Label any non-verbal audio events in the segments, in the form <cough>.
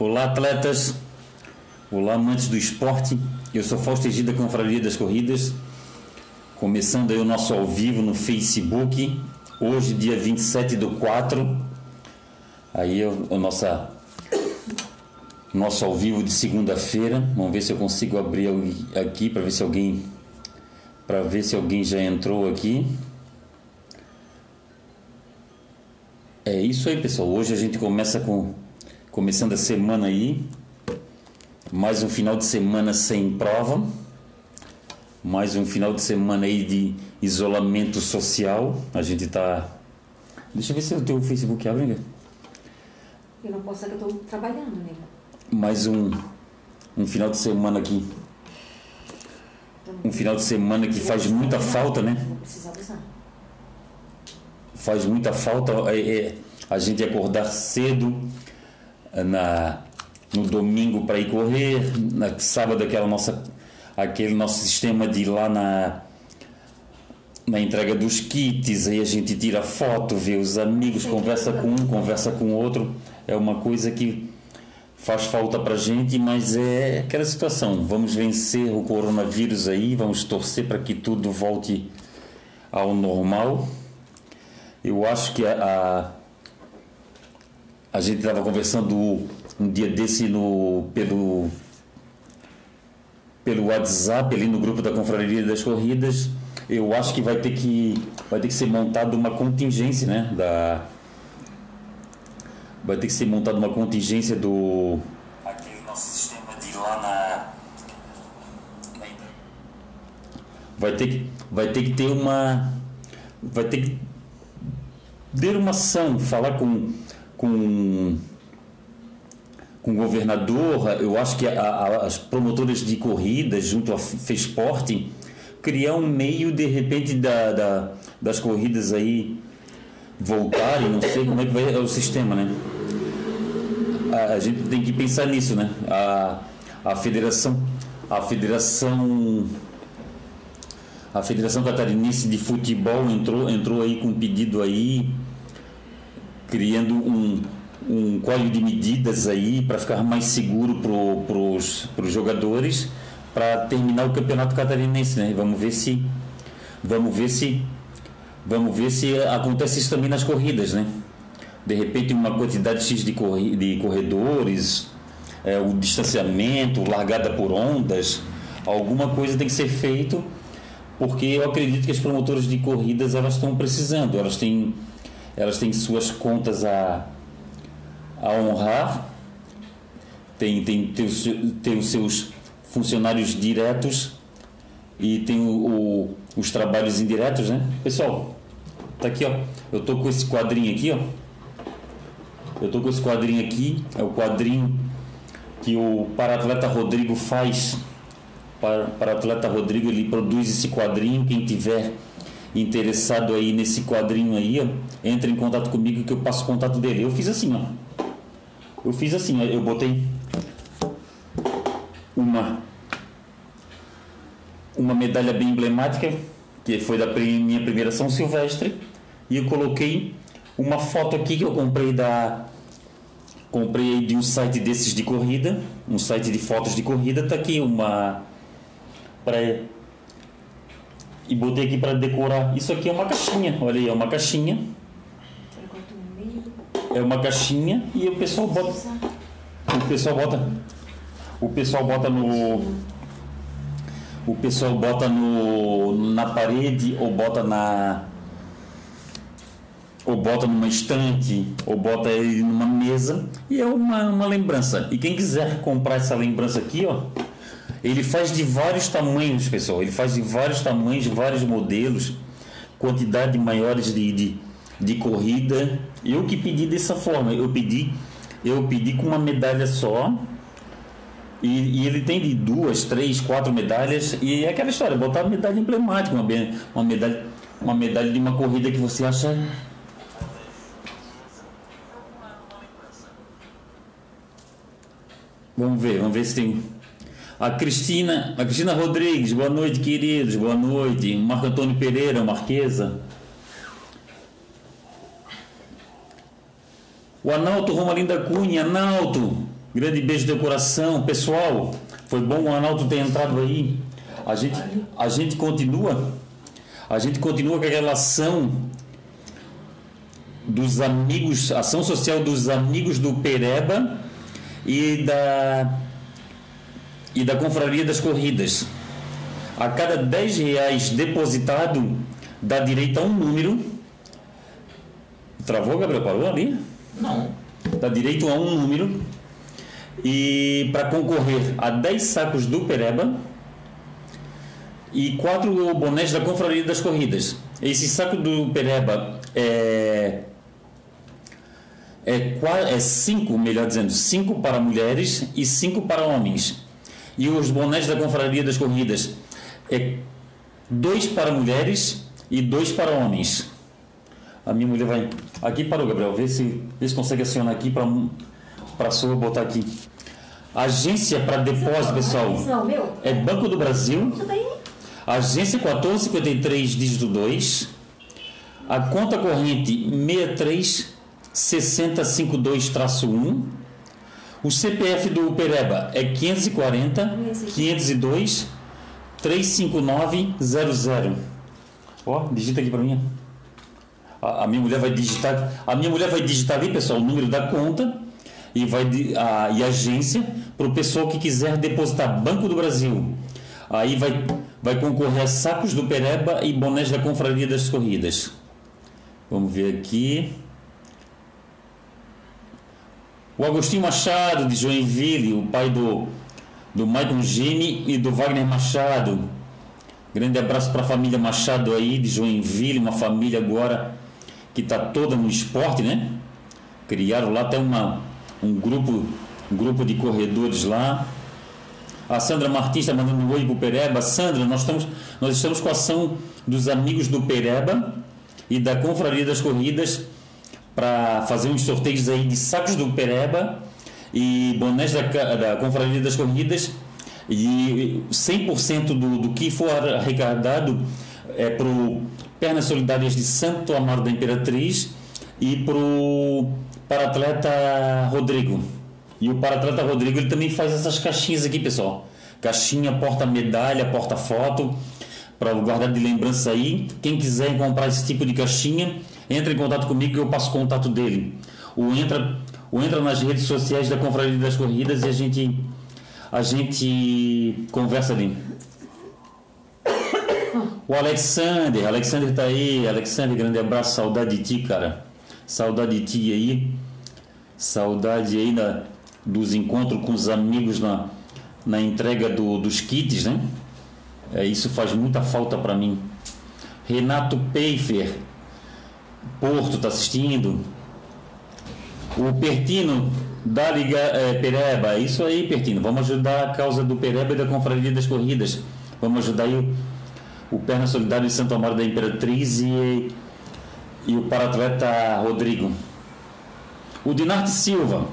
Olá, atletas. Olá, amantes do esporte. Eu sou Fausto Egida, Confraria das Corridas. Começando aí o nosso ao vivo no Facebook. Hoje, dia 27 do 4. Aí é o nossa, nosso ao vivo de segunda-feira. Vamos ver se eu consigo abrir aqui para ver se alguém para ver se alguém já entrou aqui. É isso aí, pessoal. Hoje a gente começa com começando a semana aí. Mais um final de semana sem prova. Mais um final de semana aí de isolamento social. A gente tá Deixa eu ver se o teu Facebook abre, né? Eu não posso, é que eu estou trabalhando, né? Mais um um final de semana aqui. Um final de semana que faz muita falta, né? Faz muita falta é, é, a gente acordar cedo na no domingo para ir correr, na sábado aquela nossa aquele nosso sistema de ir lá na na entrega dos kits, aí a gente tira foto, vê os amigos, conversa com um, conversa com o outro, é uma coisa que faz falta pra gente, mas é aquela situação, vamos vencer o coronavírus aí, vamos torcer para que tudo volte ao normal. Eu acho que a, a, a gente estava conversando um dia desse no, pelo, pelo WhatsApp, ali no grupo da Confraria das Corridas. Eu acho que vai ter que, vai ter que ser montada uma contingência, né? Da, vai ter que ser montada uma contingência do. Aquele nosso sistema de ir lá na. Vai ter que, vai ter que ter uma. Vai ter que ter uma ação, falar com, com, com o governador, eu acho que a- a- as promotoras de corridas, junto à FESPORT, criar um meio, de repente, da, da- das corridas aí voltarem, não sei como é que vai é o sistema, né? A, a gente tem que pensar nisso, né? A, a federação, a federação a Federação Catarinense de Futebol entrou, entrou aí com um pedido aí, criando um, um código de medidas aí para ficar mais seguro para os jogadores para terminar o campeonato catarinense, né? Vamos ver se vamos ver se vamos ver se acontece isso também nas corridas, né? De repente uma quantidade X de, corri de corredores, é, o distanciamento, largada por ondas, alguma coisa tem que ser feito porque eu acredito que as promotoras de corridas elas estão precisando, elas têm, elas têm suas contas a, a honrar, tem, tem, tem, os, tem os seus funcionários diretos e tem o, o- os trabalhos indiretos, né? Pessoal, tá aqui, ó. Eu tô com esse quadrinho aqui, ó. Eu tô com esse quadrinho aqui, é o quadrinho que o para-atleta Rodrigo faz para, para atleta Rodrigo, ele produz esse quadrinho. Quem tiver interessado aí nesse quadrinho aí, ó, entre em contato comigo que eu passo o contato dele. Eu fiz assim, ó. Eu fiz assim, ó, eu botei uma uma medalha bem emblemática, que foi da minha primeira São Silvestre, e eu coloquei uma foto aqui que eu comprei da comprei de um site desses de corrida, um site de fotos de corrida, tá aqui uma para e botei aqui para decorar. Isso aqui é uma caixinha, olha aí, é uma caixinha, é uma caixinha e o pessoal bota, o pessoal bota, o pessoal bota no o pessoal bota no na parede ou bota na ou bota numa estante, ou bota ele numa mesa, e é uma, uma lembrança. E quem quiser comprar essa lembrança aqui, ó, ele faz de vários tamanhos, pessoal. Ele faz de vários tamanhos, vários modelos, quantidade maiores de, de, de corrida. Eu que pedi dessa forma, eu pedi, eu pedi com uma medalha só. E, e ele tem de duas, três, quatro medalhas. E é aquela história, botar uma medalha emblemática, uma, uma medalha, uma medalha de uma corrida que você acha Vamos ver, vamos ver se tem. A Cristina, a Cristina Rodrigues, boa noite, queridos, boa noite. Marco Antônio Pereira, Marquesa. O Analto Romalinda Cunha, Analto, Grande beijo de coração. Pessoal, foi bom o Arnaldo ter entrado aí. A gente, a gente continua. A gente continua com a relação dos amigos, ação social dos amigos do Pereba e da e da Confraria das Corridas. A cada 10 reais depositado, dá direito a um número. Travou, Gabriel? Parou ali? Não. Dá direito a um número. E para concorrer a 10 sacos do Pereba e quatro bonés da Confraria das Corridas. Esse saco do Pereba é é, qua- é cinco, melhor dizendo, cinco para mulheres e cinco para homens. E os bonés da Confraria das Corridas é dois para mulheres e dois para homens. A minha mulher vai. Aqui parou, Gabriel. Vê se, vê se consegue acionar aqui para a sua botar aqui. Agência para depósito, pessoal. Meu? É Banco do Brasil. Agência 1453, dígito 2. A conta corrente 636052-1. O CPF do Pereba é 540 502 35900. Ó, digita aqui para mim. A, a minha mulher vai digitar, a minha mulher vai digitar ali, pessoal, o número da conta e vai a, e agência para o pessoal que quiser depositar Banco do Brasil. Aí vai vai concorrer a sacos do Pereba e bonés da Confraria das Corridas. Vamos ver aqui. O Agostinho Machado de Joinville, o pai do do Maicon Gini e do Wagner Machado. Grande abraço para a família Machado aí de Joinville, uma família agora que está toda no esporte, né? Criaram lá até uma, um grupo um grupo de corredores lá. A Sandra Martins está mandando um oi pro Pereba. Sandra, nós estamos, nós estamos com a ação dos amigos do Pereba e da Confraria das Corridas para fazer uns sorteios aí de sacos do Pereba e bonés da, da Confraria das Corridas e 100% do, do que for arrecadado é para o Pernas Solidárias de Santo Amaro da Imperatriz e para o para-atleta Rodrigo. E o para-atleta Rodrigo ele também faz essas caixinhas aqui, pessoal. Caixinha, porta-medalha, porta-foto, para guardar de lembrança aí. Quem quiser comprar esse tipo de caixinha, entra em contato comigo que eu passo o contato dele. Ou entra, ou entra nas redes sociais da Confraria das Corridas e a gente, a gente conversa ali. O Alexander, Alexander tá aí, Alexander, grande abraço, saudade de ti, cara. Saudade de ti aí. Saudade aí da, dos encontros com os amigos na, na entrega do, dos kits, né? É, isso faz muita falta para mim. Renato Peifer, Porto, tá assistindo. O Pertino da Liga é, Pereba, isso aí, Pertino. Vamos ajudar a causa do Pereba e da Confraria das Corridas. Vamos ajudar aí o, o Perna Solidário de Santo Amaro da Imperatriz e, e o paratleta Rodrigo. O Dinarte Silva.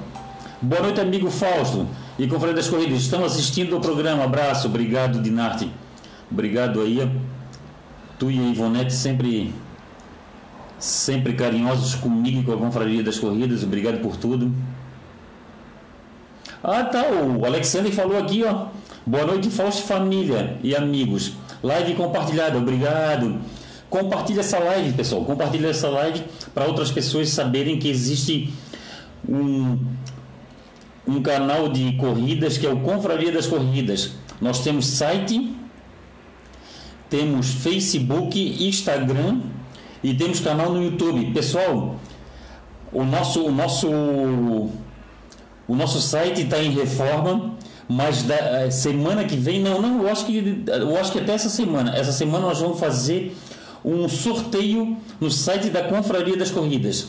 Boa noite, amigo Fausto e Confraria das Corridas. Estamos assistindo o programa. Abraço, obrigado, Dinarte. Obrigado aí. Tu e a Ivonete sempre sempre carinhosos comigo e com a Confraria das Corridas. Obrigado por tudo. Ah, tá. O Alexandre falou aqui, ó. Boa noite, Fausto família e amigos. Live compartilhada. Obrigado. Compartilha essa live, pessoal. Compartilha essa live para outras pessoas saberem que existe um um canal de corridas que é o Confraria das Corridas. Nós temos site, temos Facebook, Instagram e temos canal no YouTube. Pessoal, o nosso o nosso o nosso site está em reforma, mas da eh, semana que vem não, não, eu acho que eu acho que até essa semana. Essa semana nós vamos fazer um sorteio no site da Confraria das Corridas.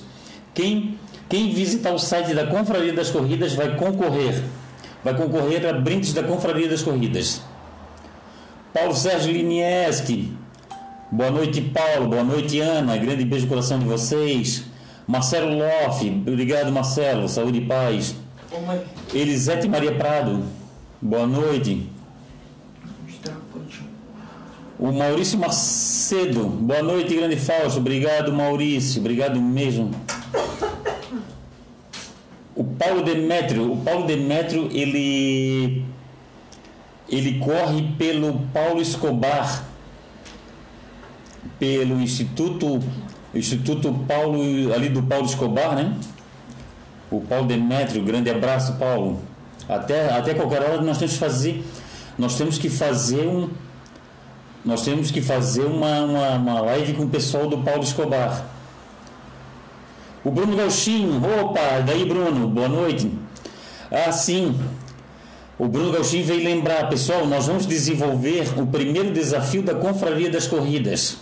Quem quem visitar o site da Confraria das Corridas vai concorrer. Vai concorrer a brindes da Confraria das Corridas. Paulo Sérgio Linieski. Boa noite, Paulo. Boa noite, Ana. Grande beijo no coração de vocês. Marcelo Loff. Obrigado, Marcelo. Saúde e paz. Elisete Maria Prado. Boa noite. O Maurício Macedo. Boa noite, grande Fausto. Obrigado, Maurício. Obrigado mesmo. O Paulo Demétrio, o Paulo Demétrio, ele ele corre pelo Paulo Escobar, pelo Instituto Instituto Paulo ali do Paulo Escobar, né? O Paulo Demétrio, grande abraço, Paulo. Até até qualquer hora nós temos que fazer nós temos que fazer um nós temos que fazer uma, uma, uma live com o pessoal do Paulo Escobar. O Bruno Gauchinho, opa, daí Bruno, boa noite. Ah, sim. O Bruno Gauchinho veio lembrar, pessoal, nós vamos desenvolver o primeiro desafio da Confraria das Corridas.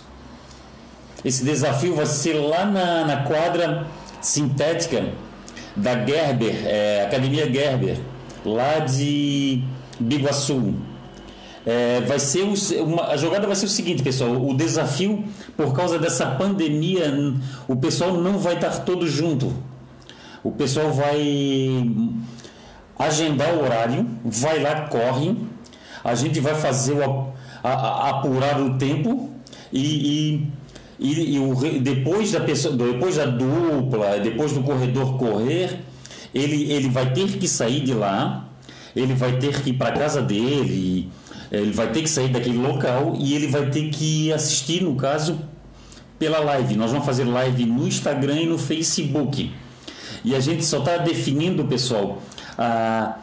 Esse desafio vai ser lá na, na quadra sintética da Gerber, é, Academia Gerber, lá de Biguaçu. É, vai ser uma, a jogada vai ser o seguinte, pessoal. O desafio, por causa dessa pandemia, o pessoal não vai estar todo junto. O pessoal vai agendar o horário, vai lá, corre. A gente vai fazer o a, a, apurar o tempo e, e, e, e o, depois da pessoa, depois da dupla, depois do corredor correr, ele, ele vai ter que sair de lá, ele vai ter que ir para casa dele ele vai ter que sair daquele local e ele vai ter que assistir, no caso, pela live. Nós vamos fazer live no Instagram e no Facebook. E a gente só está definindo, pessoal, a,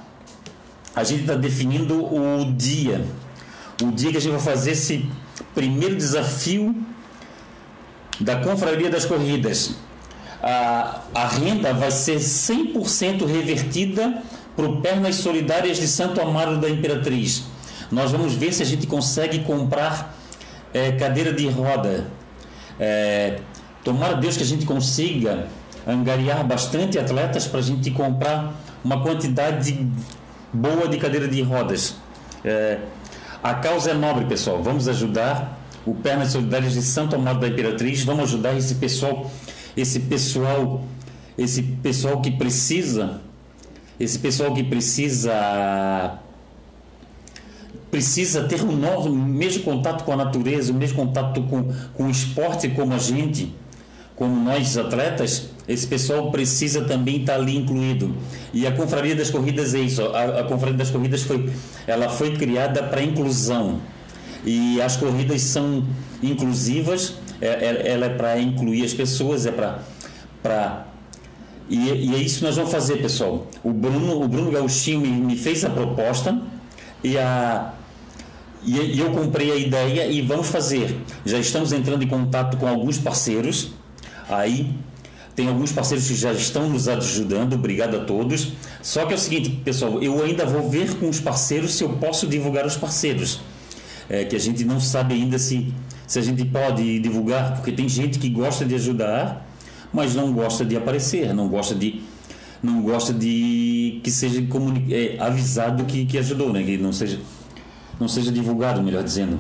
a gente está definindo o dia. O dia que a gente vai fazer esse primeiro desafio da Confraria das Corridas. A, a renda vai ser 100% revertida para o Pernas Solidárias de Santo Amaro da Imperatriz. Nós vamos ver se a gente consegue comprar é, cadeira de roda. É, tomara Deus que a gente consiga angariar bastante atletas para a gente comprar uma quantidade boa de cadeira de rodas. É, a causa é nobre, pessoal. Vamos ajudar o Pernas Solidárias de Santo Amaro da Imperatriz. Vamos ajudar esse pessoal, esse pessoal, esse pessoal que precisa, esse pessoal que precisa precisa ter o mesmo contato com a natureza, o mesmo contato com, com o esporte como a gente, como nós atletas, esse pessoal precisa também estar ali incluído. E a Confraria das Corridas é isso. A, a Confraria das Corridas foi, ela foi criada para inclusão. E as corridas são inclusivas, é, é, ela é para incluir as pessoas, é para e, e, é isso que nós vamos fazer, pessoal. O Bruno, o Bruno Gauchinho me, me fez a proposta e a e, eu comprei a ideia e vamos fazer. Já estamos entrando em contato com alguns parceiros. Aí tem alguns parceiros que já estão nos ajudando, obrigado a todos. Só que é o seguinte, pessoal, eu ainda vou ver com os parceiros se eu posso divulgar os parceiros. É, que a gente não sabe ainda se, se a gente pode divulgar, porque tem gente que gosta de ajudar, mas não gosta de aparecer, não gosta de não gosta de que seja é, avisado que, que ajudou, né? que não seja não seja divulgado, melhor dizendo.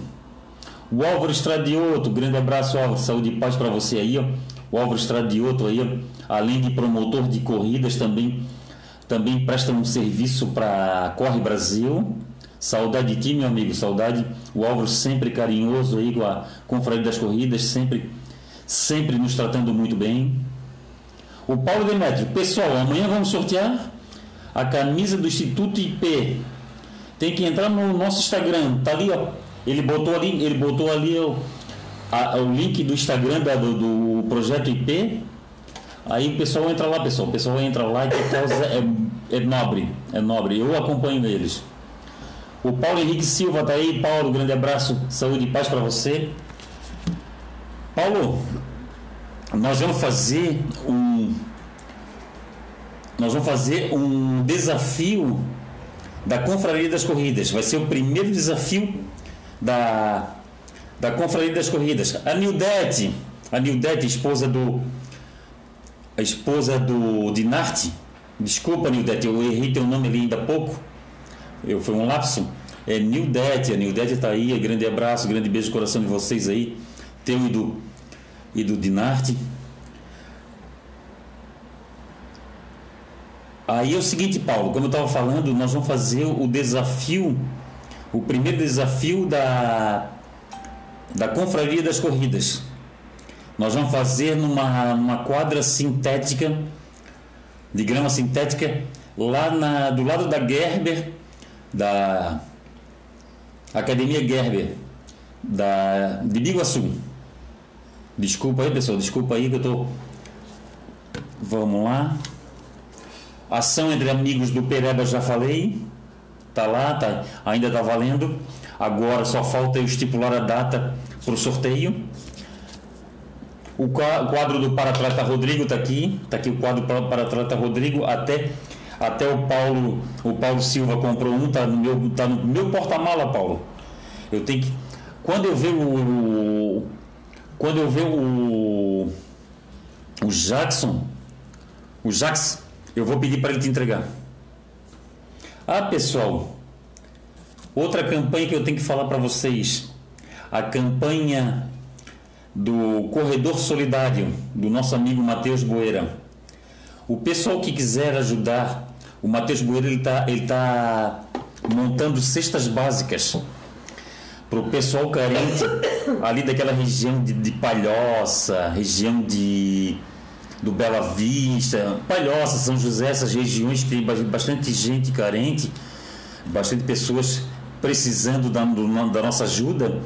O Álvaro Estradioto, grande abraço, Álvaro, saúde e paz para você aí, ó. O Álvaro Estradioto aí, ó, além de promotor de corridas, também, também presta um serviço para Corre Brasil. Saudade de ti, meu amigo, saudade. O Álvaro sempre carinhoso aí com a Confraria das Corridas, sempre, sempre nos tratando muito bem. O Paulo Demetrio, pessoal, amanhã vamos sortear a camisa do Instituto IP tem que entrar no nosso Instagram, tá ali, ó. Ele botou ali, ele botou ali o, a, o link do Instagram da, do, do, projeto IP. Aí o pessoal entra lá, pessoal. O pessoal entra lá e é, é nobre, é nobre. Eu acompanho eles. O Paulo Henrique Silva tá aí. Paulo, grande abraço, saúde e paz para você. Paulo, nós vamos fazer um nós vamos fazer um desafio da Confraria das Corridas. Vai ser o primeiro desafio da, da Confraria das Corridas. A Nildete, a Nildete, esposa do a esposa do Dinarte, desculpa Nildete, eu errei teu nome ali ainda há pouco, eu, foi um lapso. É Nildete, a Nildete está aí, grande abraço, grande beijo no coração de vocês aí, teu e do, e do Dinarte. Aí é o seguinte, Paulo, como eu estava falando, nós vamos fazer o desafio, o primeiro desafio da, da Confraria das Corridas. Nós vamos fazer numa, numa quadra sintética de grama sintética lá na, do lado da Gerber, da Academia Gerber, da, de Biguaçu. Desculpa aí, pessoal, desculpa aí que eu tô. Vamos lá. Ação entre amigos do Pereba já falei. Tá lá, tá, ainda tá valendo. Agora só falta eu estipular a data para o sorteio. O quadro do paratleta Rodrigo está aqui, está aqui o quadro para o paratleta Rodrigo, até, até o Paulo, o Paulo Silva comprou um, está no meu, tá no meu porta-mala, Paulo. Eu tenho que. Quando eu ver o. Quando eu ver o. O Jackson. O Jax, eu vou pedir para ele te entregar. Ah, pessoal. Outra campanha que eu tenho que falar para vocês. A campanha do Corredor Solidário, do nosso amigo Matheus Boeira. O pessoal que quiser ajudar, o Matheus Boeira ele está ele tá montando cestas básicas para o pessoal carente ali daquela região de, de Palhoça, região de do Bela Vista, Palhoça, São José, essas regiões que tem bastante gente carente, bastante pessoas precisando da, da nossa ajuda.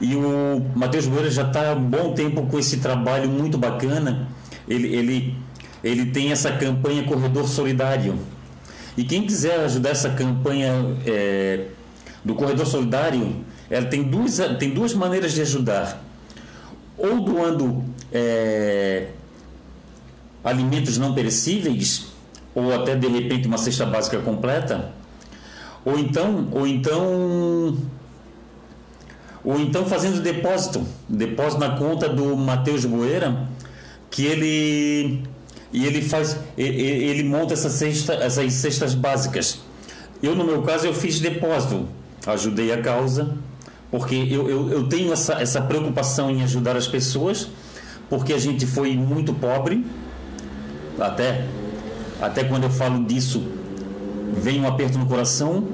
E o Matheus Moura já está há um bom tempo com esse trabalho muito bacana. Ele, ele, ele tem essa campanha Corredor Solidário. E quem quiser ajudar essa campanha é, do Corredor Solidário, ela tem duas, tem duas maneiras de ajudar. Ou doando é, alimentos não perecíveis, ou até de repente uma cesta básica completa, ou então, ou então ou então fazendo depósito, depósito na conta do Matheus Boeira, que ele e ele faz ele monta essa cesta, essas cestas básicas. Eu no meu caso eu fiz depósito, ajudei a causa, porque eu, eu, eu tenho essa, essa preocupação em ajudar as pessoas, porque a gente foi muito pobre, até até quando eu falo disso vem um aperto no coração.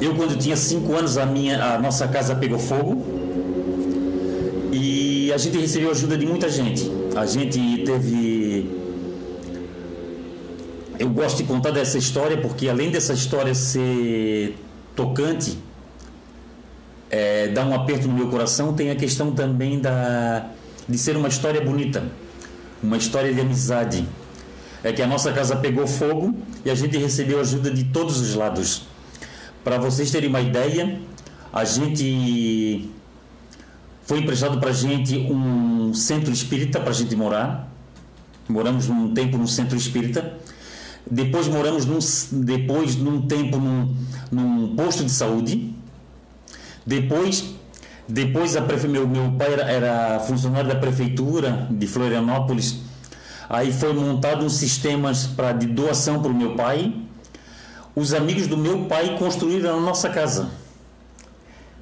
Eu, quando tinha 5 anos, a, minha, a nossa casa pegou fogo. E a gente recebeu ajuda de muita gente. A gente teve. Eu gosto de contar dessa história porque, além dessa história ser tocante, é, dá um aperto no meu coração, tem a questão também da, de ser uma história bonita, uma história de amizade. É que a nossa casa pegou fogo e a gente recebeu ajuda de todos os lados para vocês terem uma ideia, a gente foi emprestado para a gente um centro espírita para a gente morar. Moramos um tempo no centro espírita. Depois moramos num, depois num tempo num, num posto de saúde. Depois depois a prefe... meu, meu pai era, era funcionário da prefeitura de Florianópolis. Aí foi montado um sistema para de doação para o meu pai os amigos do meu pai construíram a nossa casa.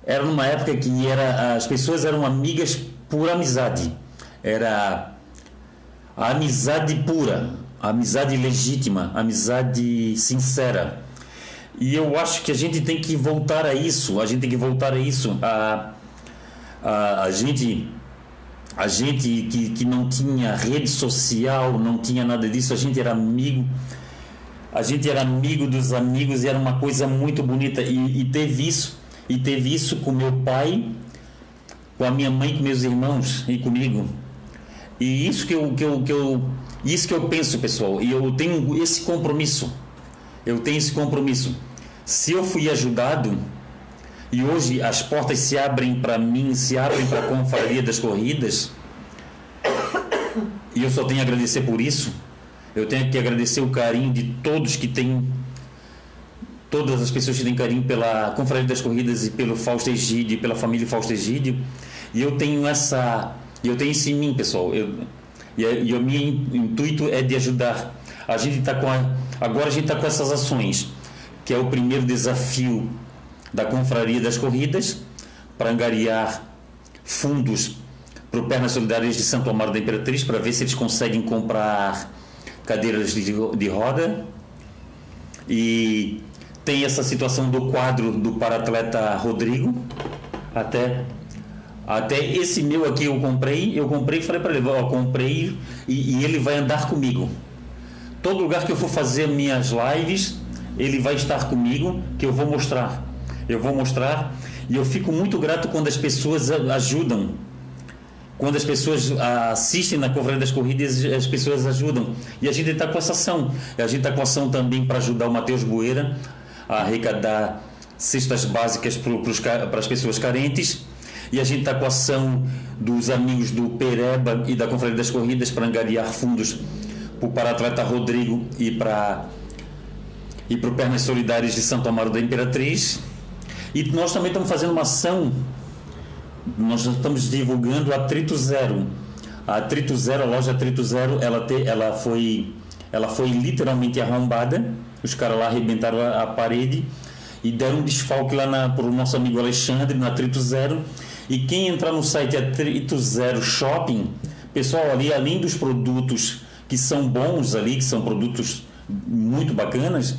Era numa época que era, as pessoas eram amigas por amizade. Era a amizade pura, a amizade legítima, a amizade sincera. E eu acho que a gente tem que voltar a isso, a gente tem que voltar a isso. A, a, a gente a gente que, que não tinha rede social, não tinha nada disso, a gente era amigo a gente era amigo dos amigos e era uma coisa muito bonita e, e teve isso e teve isso com meu pai com a minha mãe com meus irmãos e comigo. E isso que eu, que eu, que eu isso que eu penso pessoal. E eu tenho esse compromisso. Eu tenho esse compromisso. Se eu fui ajudado e hoje as portas se abrem para mim se abrem para a confraria das corridas e eu só tenho a agradecer por isso eu tenho que agradecer o carinho de todos que têm todas as pessoas que têm carinho pela Confraria das Corridas e pelo Fausto Egídio, pela família Fausto Egídio. E eu tenho essa, eu tenho isso em mim, pessoal. Eu, e, e o meu intuito é de ajudar. A gente está com a, agora a gente está com essas ações, que é o primeiro desafio da Confraria das Corridas para angariar fundos para o Pernas Solidárias de Santo Amaro da Imperatriz para ver se eles conseguem comprar cadeiras de, de roda e tem essa situação do quadro do paratleta Rodrigo até até esse meu aqui eu comprei eu comprei e falei para ele ó, comprei e, e, ele vai andar comigo Todo lugar que eu for fazer minhas lives, ele vai estar comigo, que eu vou mostrar. Eu vou mostrar e eu fico muito grato quando as pessoas ajudam. Quando as pessoas assistem na Confraria das Corridas, as pessoas ajudam. E a gente está com essa ação. A gente está com ação também para ajudar o Matheus Bueira a arrecadar cestas básicas para as pessoas carentes. E a gente está com a ação dos amigos do Pereba e da Confraria das Corridas para angariar fundos para o para-atleta Rodrigo e para e para o Pernas Solidárias de Santo Amaro da Imperatriz. E nós também estamos fazendo uma ação, nós estamos divulgando a Trito Zero. A Trito Zero, a loja Trito Zero, ela, te, ela, foi, ela foi literalmente arrombada. Os caras lá arrebentaram a, a parede e deram um desfalque lá para o nosso amigo Alexandre, na Trito Zero. E quem entrar no site Atrito Zero Shopping, pessoal, ali além dos produtos que são bons ali, que são produtos muito bacanas,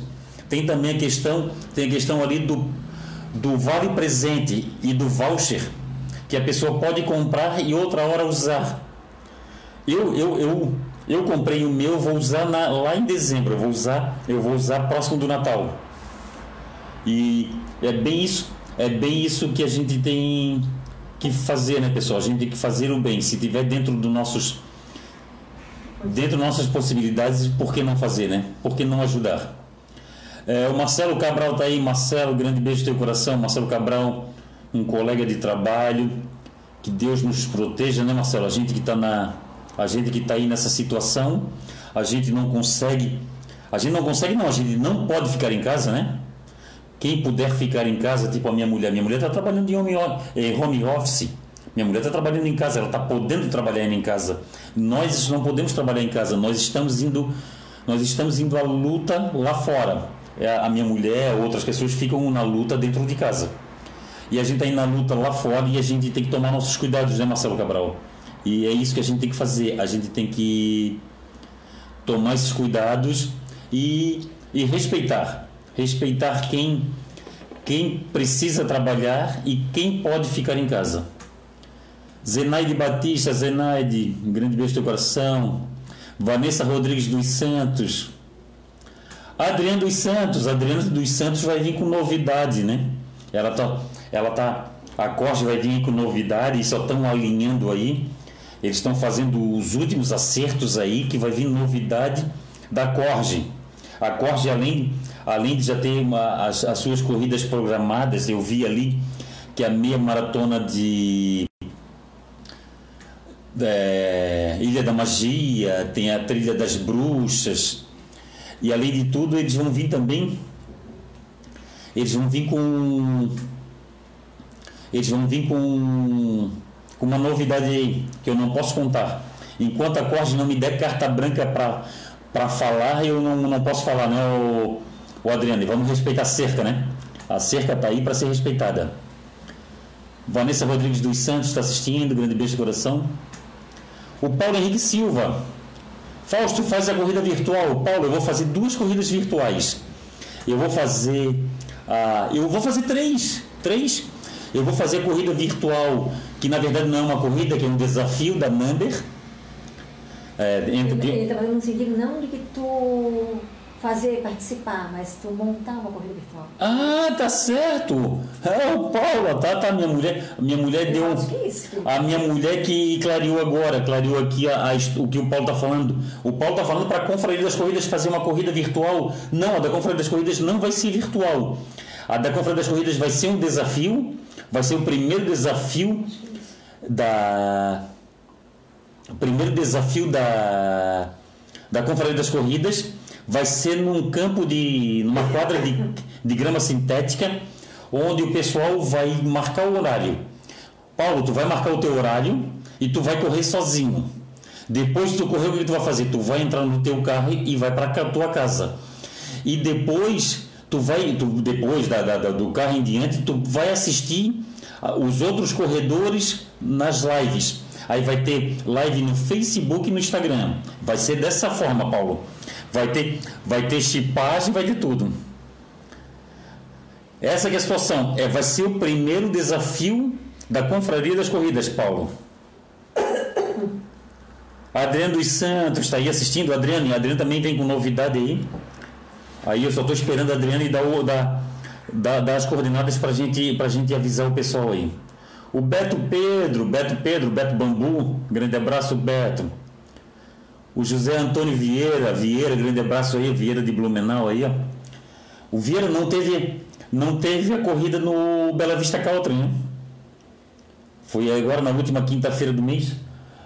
tem também a questão, tem a questão ali do, do vale presente e do voucher que a pessoa pode comprar e outra hora usar. Eu, eu, eu, eu comprei o meu, vou usar na, lá em dezembro, eu vou usar, eu vou usar próximo do Natal. E é bem isso, é bem isso que a gente tem que fazer, né, pessoal? A gente tem que fazer o bem. Se tiver dentro dos nossos dentro das nossas possibilidades, por que não fazer, né? Por que não ajudar? É, o Marcelo Cabral está aí. Marcelo, grande beijo no teu coração. Marcelo Cabral, um colega de trabalho. Que Deus nos proteja, né, Marcelo? A gente que está na, a gente que está aí nessa situação, a gente não consegue, a gente não consegue, não. A gente não pode ficar em casa, né? Quem puder ficar em casa, tipo a minha mulher, minha mulher está trabalhando em home, eh, home office. Minha mulher está trabalhando em casa, ela está podendo trabalhar em casa. Nós não podemos trabalhar em casa, nós estamos indo, nós estamos indo à luta lá fora. É, A minha mulher, outras pessoas ficam na luta dentro de casa. E a gente está indo na luta lá fora e a gente tem que tomar nossos cuidados, né, Marcelo Cabral? E é isso que a gente tem que fazer. A gente tem que tomar esses cuidados e, e respeitar. Respeitar quem, quem precisa trabalhar e quem pode ficar em casa. Zenaide Batista, Zenaide, um grande beijo teu coração. Vanessa Rodrigues dos Santos. Adriana dos Santos, Adriana dos Santos vai vir com novidade, né? Ela tá, ela tá, a Corte vai vir com novidade e só estão alinhando aí. Eles estão fazendo os últimos acertos aí que vai vir novidade da Corge. A Corge além, além de já ter uma, as, as suas corridas programadas, eu vi ali que a meia maratona de é, Ilha da Magia, tem a Trilha das Bruxas, e além de tudo, eles vão vir também. Eles vão vir com. Eles vão vir com, com uma novidade que eu não posso contar. Enquanto a Corte não me der carta branca para falar, eu não, não posso falar, né, o, o Adriano? Vamos respeitar a cerca, né? A cerca está aí para ser respeitada. Vanessa Rodrigues dos Santos está assistindo, grande beijo de coração. O Paulo Henrique Silva. Fausto faz a corrida virtual. Paulo, eu vou fazer duas corridas virtuais. Eu vou fazer. ah, eu vou fazer três. Três. Eu vou fazer a corrida virtual, que na verdade não é uma corrida, que é um desafio da Number. É, entre- Ele está fazendo no sentido não de que tu fazer, participar, mas tu montar uma corrida virtual. Ah, tá certo. É o Paulo, tá, tá. Minha mulher, minha mulher deu. Eu um- que é A minha mulher que clareou agora, clareou aqui a- a o que o Paulo está falando. O Paulo está falando para a Confraria das Corridas fazer uma corrida virtual. Não, a da Confraria das Corridas não vai ser virtual. A da Confraria das Corridas vai ser um desafio, vai ser o primeiro desafio da. O primeiro desafio da, da Confraria das Corridas vai ser num campo de. numa quadra de, de grama sintética, onde o pessoal vai marcar o horário. Paulo, tu vai marcar o teu horário e tu vai correr sozinho. Depois que tu correr, o que tu vai fazer? Tu vai entrar no teu carro e vai para a tua casa. E depois, tu vai, tu, depois da, da- do carro em diante, tu vai assistir ah, os outros corredores nas lives. Aí vai ter live no Facebook e no Instagram. Vai ser dessa forma, Paulo. Vai ter, vai ter chipagem, vai ter tudo. Essa é a situação. É, vai ser o primeiro desafio da Confraria das Corridas, Paulo. Adriano dos Santos está aí assistindo. Adriano, Adriano também vem com novidade aí. Aí eu só estou esperando a Adriano e dar, o- dar, dar, dar as coordenadas para gente, a gente avisar o pessoal aí. O Beto Pedro, Beto Pedro, Beto Bambu, grande abraço, Beto. O José Antônio Vieira, Vieira, grande abraço aí, Vieira de Blumenau aí, ó. O Vieira não teve, não teve a corrida no Bela Vista Country, né? Foi agora na última quinta-feira do mês.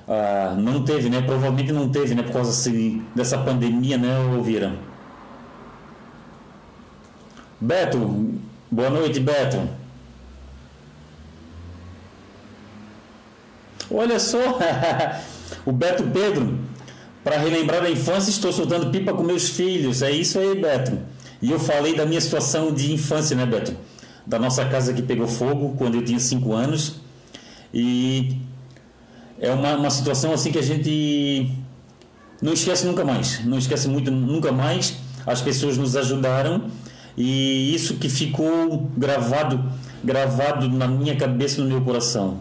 Ah, não teve, né? Provavelmente não teve, né? Por causa assim, dessa pandemia, né, Vieira? Beto, boa noite, Beto. Olha só, <laughs> o Beto Pedro, para relembrar a infância, estou soltando pipa com meus filhos. É isso aí, Beto. E eu falei da minha situação de infância, né, Beto? Da nossa casa que pegou fogo quando eu tinha 5 anos. E é uma, uma situação assim que a gente não esquece nunca mais. Não esquece muito nunca mais. As pessoas nos ajudaram e isso que ficou gravado, gravado na minha cabeça no meu coração.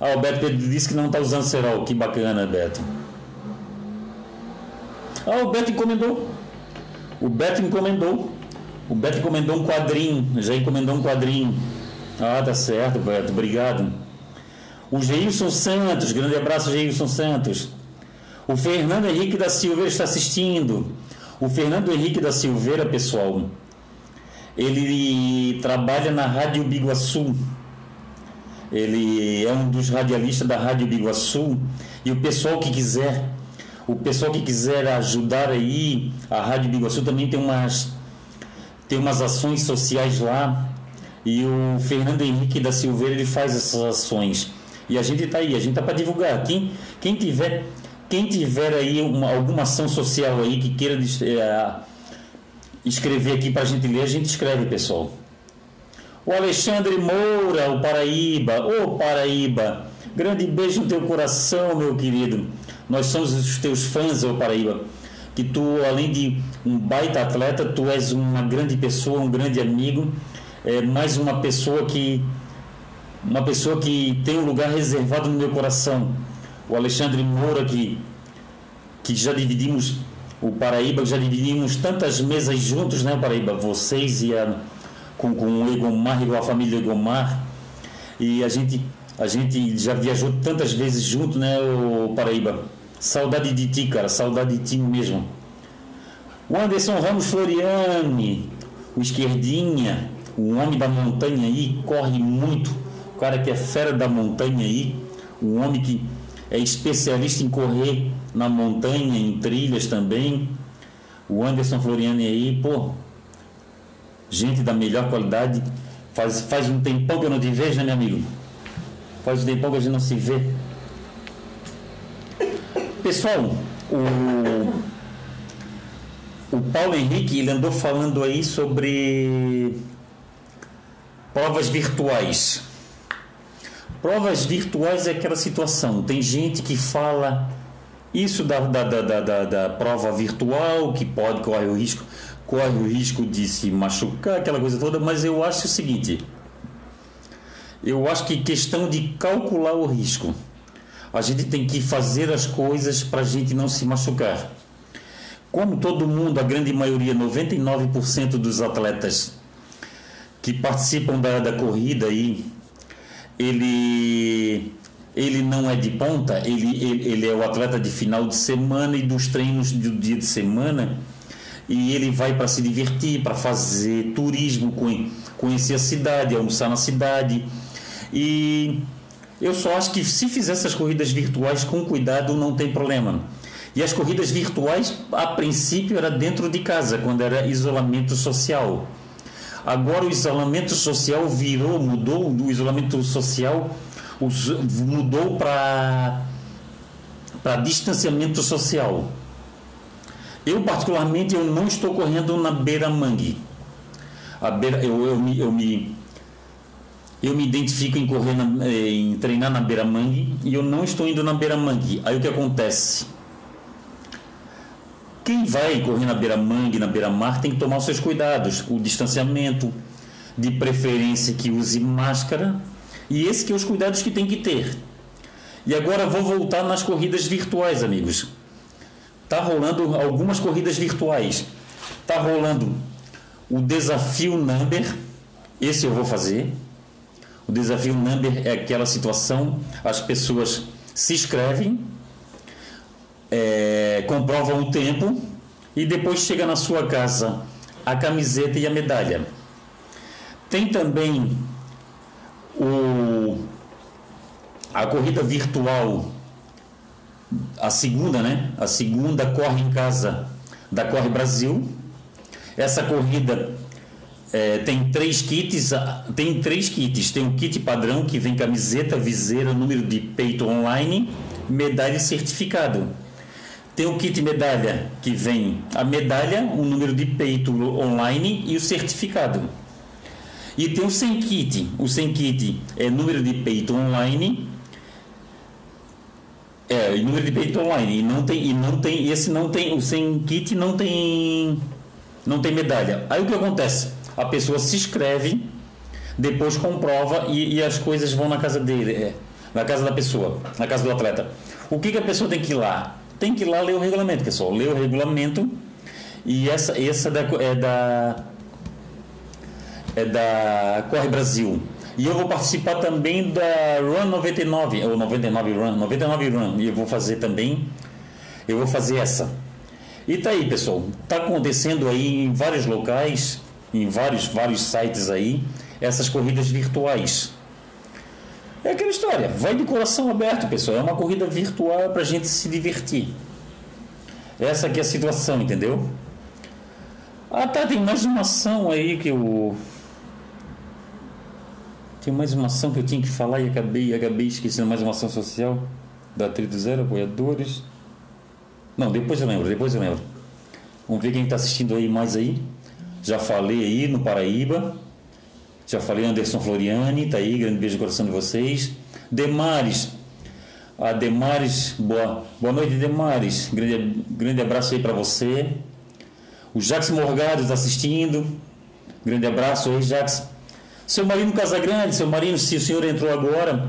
Ah, o Beto Pedro disse que não está usando cerol. Que bacana, Beto. Ah, o Beto encomendou. O Beto encomendou. O Beto encomendou um quadrinho. Já encomendou um quadrinho. Ah, tá certo, Beto. Obrigado. O Geilson Santos. Grande abraço, Geilson Santos. O Fernando Henrique da Silveira está assistindo. O Fernando Henrique da Silveira, pessoal, ele trabalha na Rádio Biguaçu. Ele é um dos radialistas da Rádio Biguaçu. E o pessoal que quiser, o pessoal que quiser ajudar aí, a Rádio Biguaçu também tem umas, tem umas ações sociais lá. E o Fernando Henrique da Silveira ele faz essas ações. E a gente está aí, a gente está para divulgar. Quem, quem tiver quem tiver aí uma, alguma ação social aí que queira é, escrever aqui para a gente ler, a gente escreve, pessoal. O Alexandre Moura, o Paraíba, ô Paraíba, grande beijo no teu coração, meu querido. Nós somos os teus fãs, ô Paraíba. Que tu, além de um baita atleta, tu és uma grande pessoa, um grande amigo, é mais uma pessoa que uma pessoa que tem um lugar reservado no meu coração o Alexandre Moura, que, que já dividimos, o Paraíba, já dividimos tantas mesas juntos, né, Paraíba? Vocês e a, com, com o Egomar com a família Egomar. E a gente, a gente já viajou tantas vezes junto, né, o Paraíba? Saudade de ti, cara, saudade de ti mesmo. O Anderson Ramos Floriani, o esquerdinha, o homem da montanha aí, corre muito. O cara que é fera da montanha aí, o homem que é especialista em correr na montanha, em trilhas também. O Anderson Floriani aí, pô, gente da melhor qualidade. Faz, faz um tempão que eu não te vejo, né, meu amigo? Faz um tempão que a gente não se vê. Pessoal, o, o Paulo Henrique ele andou falando aí sobre provas virtuais. Provas virtuais é aquela situação. Tem gente que fala isso da, da, da, da, da prova virtual, que pode correr o risco, corre o risco de se machucar, aquela coisa toda, mas eu acho o seguinte. Eu acho que questão de calcular o risco. A gente tem que fazer as coisas para a gente não se machucar. Como todo mundo, a grande maioria, 99% dos atletas que participam da, da corrida aí, ele ele não é de ponta, ele, ele, ele, é o atleta de final de semana e dos treinos do dia de semana e ele vai para se divertir, para fazer turismo, conhecer a cidade, almoçar na cidade e eu só acho que se fizer essas corridas virtuais com cuidado não tem problema. E as corridas virtuais, a princípio, era dentro de casa, quando era isolamento social. Agora o isolamento social virou, mudou do isolamento social, mudou para para distanciamento social. Eu particularmente eu não estou correndo na beira mangue. A beira, eu, eu, me, eu me eu me identifico em correr na, em treinar na beira mangue e eu não estou indo na beira mangue. Aí o que acontece? Quem vai correr na beira-mangue, na beira-mar, tem que tomar os seus cuidados, o distanciamento, de preferência que use máscara, e esse que é os cuidados que tem que ter. E agora vou voltar nas corridas virtuais, amigos. Tá rolando algumas corridas virtuais. Tá rolando o desafio Number. Esse eu vou fazer. O desafio Number é aquela situação, as pessoas se inscrevem, é, comprovam o tempo e depois chega na sua casa a camiseta e a medalha. Tem também o, a corrida virtual, a segunda, né? A segunda corre em casa da Corre Brasil. Essa corrida é, tem três kits, tem três kits. Tem o kit padrão que vem camiseta, viseira, número de peito online, medalha e certificado. Tem o kit medalha que vem a medalha, o número de peito online e o certificado. E tem o sem kit. O sem kit é número de peito online. É, número de peito online. E não tem, e não tem, esse não tem, o sem kit não tem, não tem medalha. Aí o que acontece? A pessoa se inscreve, depois comprova e, e as coisas vão na casa dele, é, na casa da pessoa, na casa do atleta. O que, que a pessoa tem que ir lá? Tem que ir lá ler o regulamento, pessoal. Ler o regulamento. E essa, essa é da é da Corre Brasil. E eu vou participar também da Run 99, ou 99 Run, 99 Run, e eu vou fazer também, eu vou fazer essa. E tá aí, pessoal, tá acontecendo aí em vários locais, em vários, vários sites aí, essas corridas virtuais. É aquela história, vai de coração aberto, pessoal, é uma corrida virtual para a gente se divertir. Essa aqui é a situação, entendeu? Ah tá, tem mais uma ação aí que o tem mais uma ação que eu tinha que falar e acabei, acabei esquecendo mais uma ação social da Trito Zero, apoiadores. Não, depois eu lembro, depois eu lembro. Vamos ver quem está assistindo aí mais aí. Já falei aí no Paraíba. Já falei Anderson Floriani, tá aí, grande beijo no coração de vocês. Demares, a Demares, boa, boa noite Demares, grande, grande abraço aí para você. O Jax Morgado está assistindo, grande abraço aí, Jax. Seu Marino Casagrande, seu Marino, se o senhor entrou agora,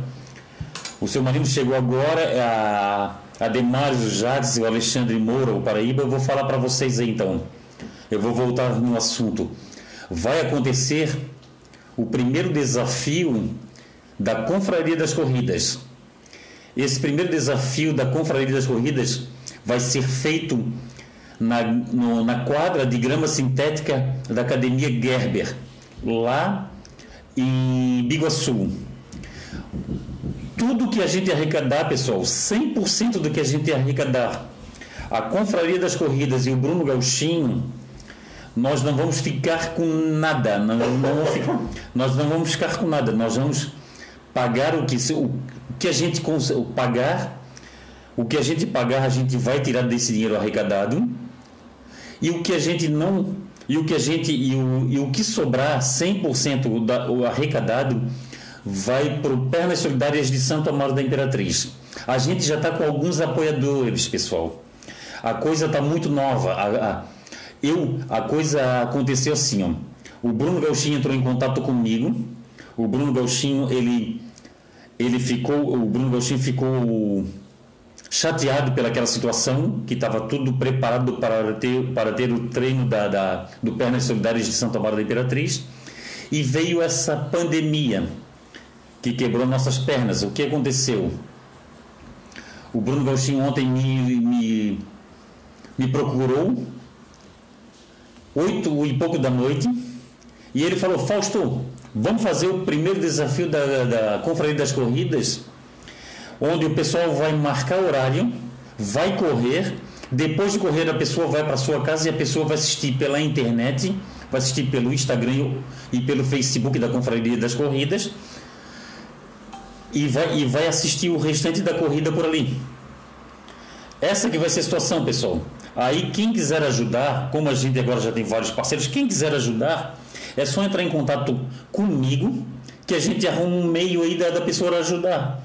o seu Marino chegou agora, é a, a Demares, o e o Alexandre Moura, o Paraíba, eu vou falar para vocês aí então. Eu vou voltar no assunto. Vai acontecer o primeiro desafio da Confraria das Corridas. Esse primeiro desafio da Confraria das Corridas vai ser feito na, no, na quadra de grama sintética da Academia Gerber, lá em Biguaçu. Tudo que a gente arrecadar, pessoal, 100% do que a gente arrecadar, a Confraria das Corridas e o Bruno Gauchinho, nós não vamos ficar com nada, não, não ficar, nós não vamos ficar com nada, nós vamos pagar o que, o que a gente pagar, o que a gente pagar, a gente vai tirar desse dinheiro arrecadado, e o que a gente não e o que a gente e o, e o que sobrar 100% da, o arrecadado vai para o Pernas Solidárias de Santo Amaro da Imperatriz. A gente já está com alguns apoiadores, pessoal. A coisa está muito nova. A, a, eu, a coisa aconteceu assim, ó. O Bruno Gauchinho entrou em contato comigo. O Bruno Gauchinho, ele, ele ficou, o Bruno Gauchinho ficou chateado pelaquela situação, que estava tudo preparado para ter, para ter o treino da, da, do Pernas Solidárias de Santa Maria da Imperatriz, e veio essa pandemia que quebrou nossas pernas. O que aconteceu? O Bruno Gauchinho ontem me, me, me procurou, oito e pouco da noite, e ele falou, Fausto, vamos fazer o primeiro desafio da, da, da Confraria das Corridas onde o pessoal vai marcar horário, vai correr, depois de correr a pessoa vai para sua casa e a pessoa vai assistir pela internet, vai assistir pelo Instagram e pelo Facebook da Confraria das Corridas e vai, e vai assistir o restante da corrida por ali. Essa que vai ser a situação, pessoal. Aí quem quiser ajudar, como a gente agora já tem vários parceiros, quem quiser ajudar, é só entrar em contato comigo, que a gente arruma um meio aí da, da pessoa ajudar.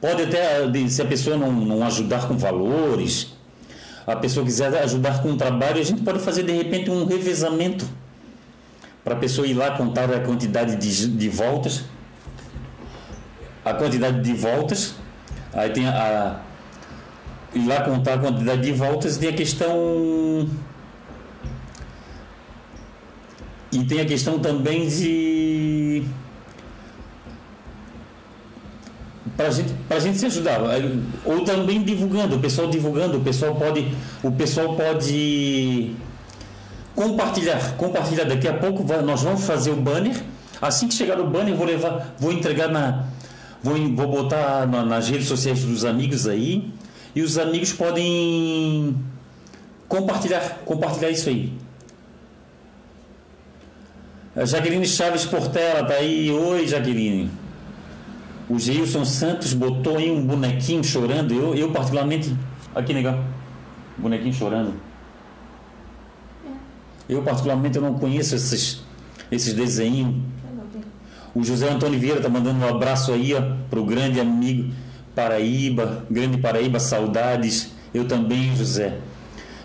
Pode até, se a pessoa não, não ajudar com valores, a pessoa quiser ajudar com o trabalho, a gente pode fazer de repente um revezamento para a pessoa ir lá contar a quantidade de, de voltas, a quantidade de voltas, Aí tem a. E lá contar a quantidade de voltas tem a questão. E tem a questão também de. Para gente, a gente se ajudar. Ou também divulgando, o pessoal divulgando, o pessoal pode. O pessoal pode compartilhar. Compartilhar. Daqui a pouco nós vamos fazer o banner. Assim que chegar o banner, vou levar, vou entregar na, Vou, vou botar na, nas redes sociais dos amigos aí. E os amigos podem compartilhar, compartilhar isso aí. A Jaqueline Chaves Portela tá aí. Oi, Jaqueline. O Gilson Santos botou aí um bonequinho chorando. Eu, eu particularmente. Aqui, negão. Bonequinho chorando. É. Eu, particularmente, eu não conheço esses, esses desenhos. O José Antônio Vieira está mandando um abraço aí para o grande amigo Paraíba, grande Paraíba, saudades. Eu também, José.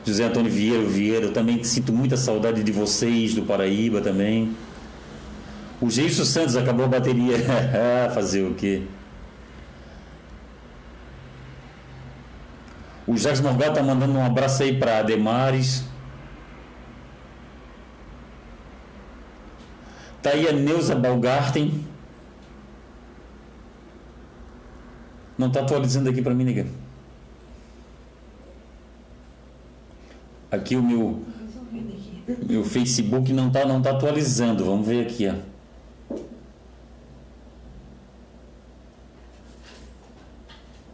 José Antônio Vieira, Vieira, eu também sinto muita saudade de vocês, do Paraíba também. O Geilson Santos acabou a bateria. <laughs> Fazer o quê? O Jacques Morgal está mandando um abraço aí para Ademares. Tá aí a Neuza Balgarten. Não está atualizando aqui para mim, nega. Aqui o meu meu Facebook não está não tá atualizando. Vamos ver aqui, ó.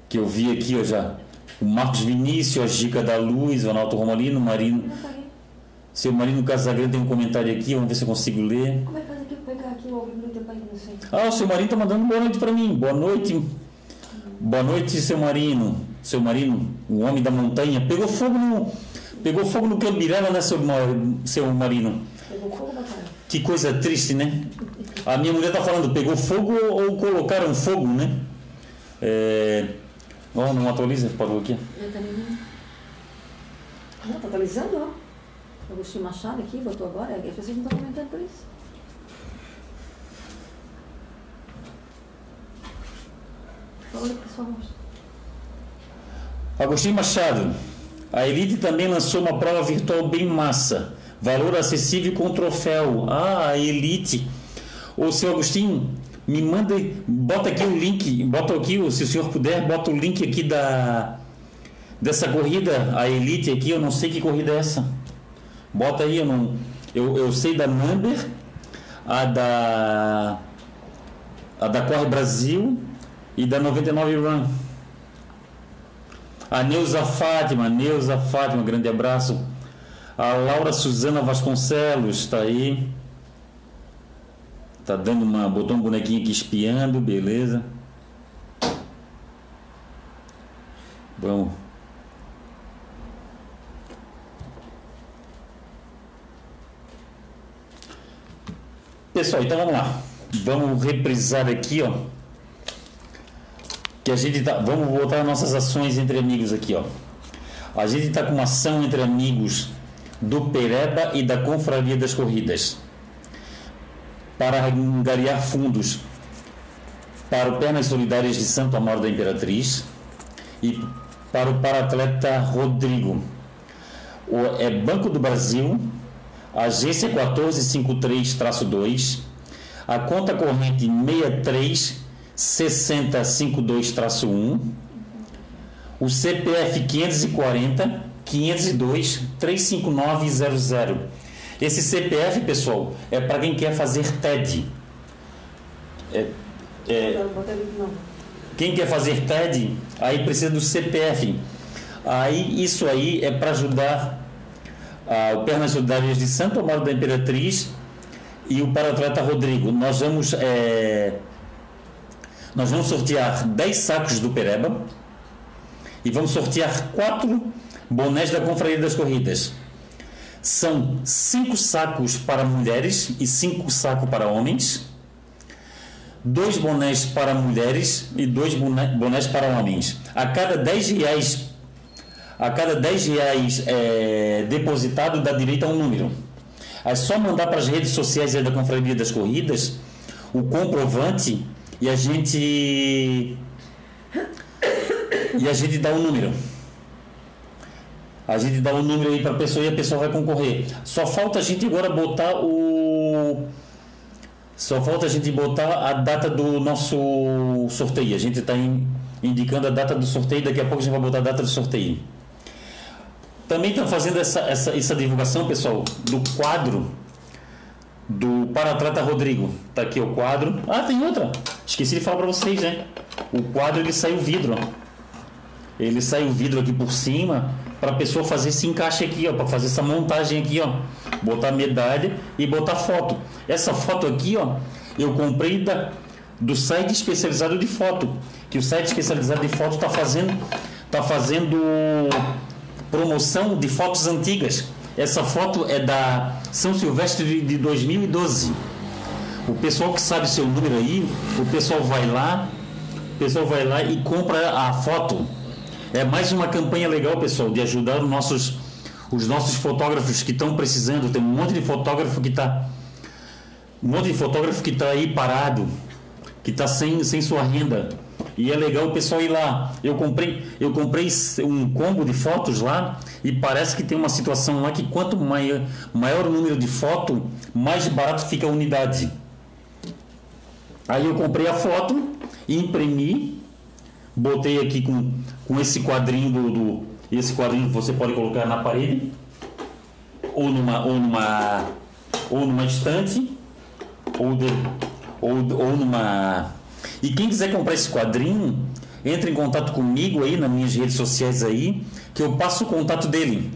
Que eu vi aqui, ó, já. O Marcos Vinícius, a Gica da Luz, o Ronaldo Romalino, o Marino. Seu Marino Casagrande tem um comentário aqui, vamos ver se eu consigo ler. Como é que faz aqui pegar aqui o ao do teu pai não sei? Ah, o seu Marino está mandando boa noite para mim. Boa noite. Boa noite, seu Marino. Seu Marino, o homem da montanha. Pegou fogo no. Pegou fogo no Cambirela, né, seu, seu Marino? Pegou fogo. Que coisa triste, né? A minha mulher está falando, pegou fogo ou colocaram fogo, né? É... Oh, não atualiza, parou aqui. Eu também não. Não, tá atualizando, ó. Agostinho Machado aqui, botou agora, as pessoas não estão comentando por isso. Agostinho Machado, a Elite também lançou uma prova virtual bem massa. Valor acessível com troféu. Ah, a Elite. Ô, seu Agostinho, me manda, bota aqui o link, bota aqui, se o senhor puder, bota o link aqui da dessa corrida, a Elite aqui, eu não sei que corrida é essa. Bota aí, eu, não, eu, eu sei da Number, a da, a da Corre Brasil e da 99 Run. A Neuza Fátima, Neuza Fátima, grande abraço. A Laura Suzana Vasconcelos está aí. Tá dando uma. Botou um bonequinho aqui espiando, beleza. Vamos. Pessoal, então vamos lá. Vamos reprisar aqui, ó. Que a gente tá. Vamos voltar às nossas ações entre amigos aqui, ó. A gente está com uma ação entre amigos do Pereba e da Confraria das Corridas para angariar fundos para o Pernas Solidárias de Santo Amaro da Imperatriz e para o paratleta Rodrigo. O, é Banco do Brasil, agência 1453-2, a conta corrente 636052-1, o CPF 540 502 35900. Esse CPF, pessoal, é para quem quer fazer TED. É, é, quem quer fazer TED, aí precisa do CPF. Aí isso aí é para ajudar ah, o Pernas Solidárias de Santo Amaro da Imperatriz e o paratleta Rodrigo. Nós vamos, é, nós vamos sortear 10 sacos do Pereba e vamos sortear 4 bonés da Confraria das Corridas. São 5 sacos para mulheres e 5 sacos para homens. Dois bonés para mulheres e dois bonés para homens. A cada 10 reais a cada 10 reais é, depositado dá direito a um número. É só mandar para as redes sociais da Confraria das Corridas o comprovante e a gente e a gente dá um número. A gente dá um número aí para a pessoa e a pessoa vai concorrer. Só falta a gente agora botar o. Só falta a gente botar a data do nosso sorteio. A gente está indicando a data do sorteio, daqui a pouco a gente vai botar a data do sorteio. Também estão fazendo essa, essa, essa divulgação, pessoal, do quadro do para-atleta Rodrigo. Tá aqui o quadro. Ah, tem outra. Esqueci de falar para vocês, né? O quadro ele sai o vidro, ó. Ele sai o vidro aqui por cima para pessoa fazer esse encaixe aqui, ó, para fazer essa montagem aqui, ó. Botar medalha e botar foto. Essa foto aqui, ó, eu comprei da do site especializado de foto, que o site especializado de foto está fazendo tá fazendo promoção de fotos antigas. Essa foto é da São Silvestre de 2012. O pessoal que sabe seu número aí, o pessoal vai lá, o pessoal vai lá e compra a foto. É mais uma campanha legal, pessoal, de ajudar os nossos, os nossos fotógrafos que estão precisando. Tem um monte de fotógrafo que está um monte de fotógrafo que está aí parado, que está sem, sem sua renda. E é legal o pessoal ir lá. Eu comprei, eu comprei um combo de fotos lá e parece que tem uma situação lá que quanto maior, maior o número de foto, mais barato fica a unidade. Aí eu comprei a foto, imprimi, botei aqui com, com esse quadrinho do, do esse quadrinho você pode colocar na parede ou numa ou numa ou numa estante ou de, ou, ou numa e quem quiser comprar esse quadrinho, entre em contato comigo aí nas minhas redes sociais aí, que eu passo o contato dele.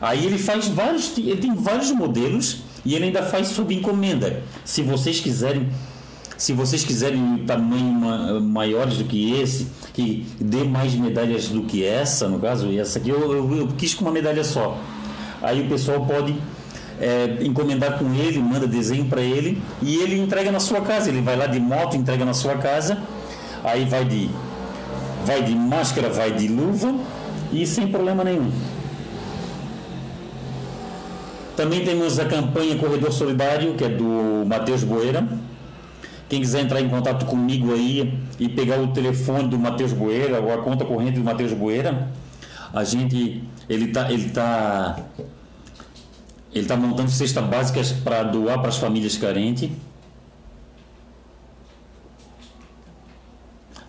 Aí ele faz vários, ele tem vários modelos e ele ainda faz sob encomenda. Se vocês quiserem, se vocês quiserem tamanho maiores do que esse, que dê mais medalhas do que essa, no caso, e essa aqui eu, eu, eu quis com uma medalha só. Aí o pessoal pode é, encomendar com ele, manda desenho para ele e ele entrega na sua casa. Ele vai lá de moto, entrega na sua casa, aí vai de, vai de máscara, vai de luva e sem problema nenhum. Também temos a campanha Corredor Solidário, que é do Matheus Boeira. Quem quiser entrar em contato comigo aí e pegar o telefone do Matheus Boeira ou a conta corrente do Matheus Boeira, a gente ele tá ele tá ele está montando cestas básicas para doar para as famílias carentes.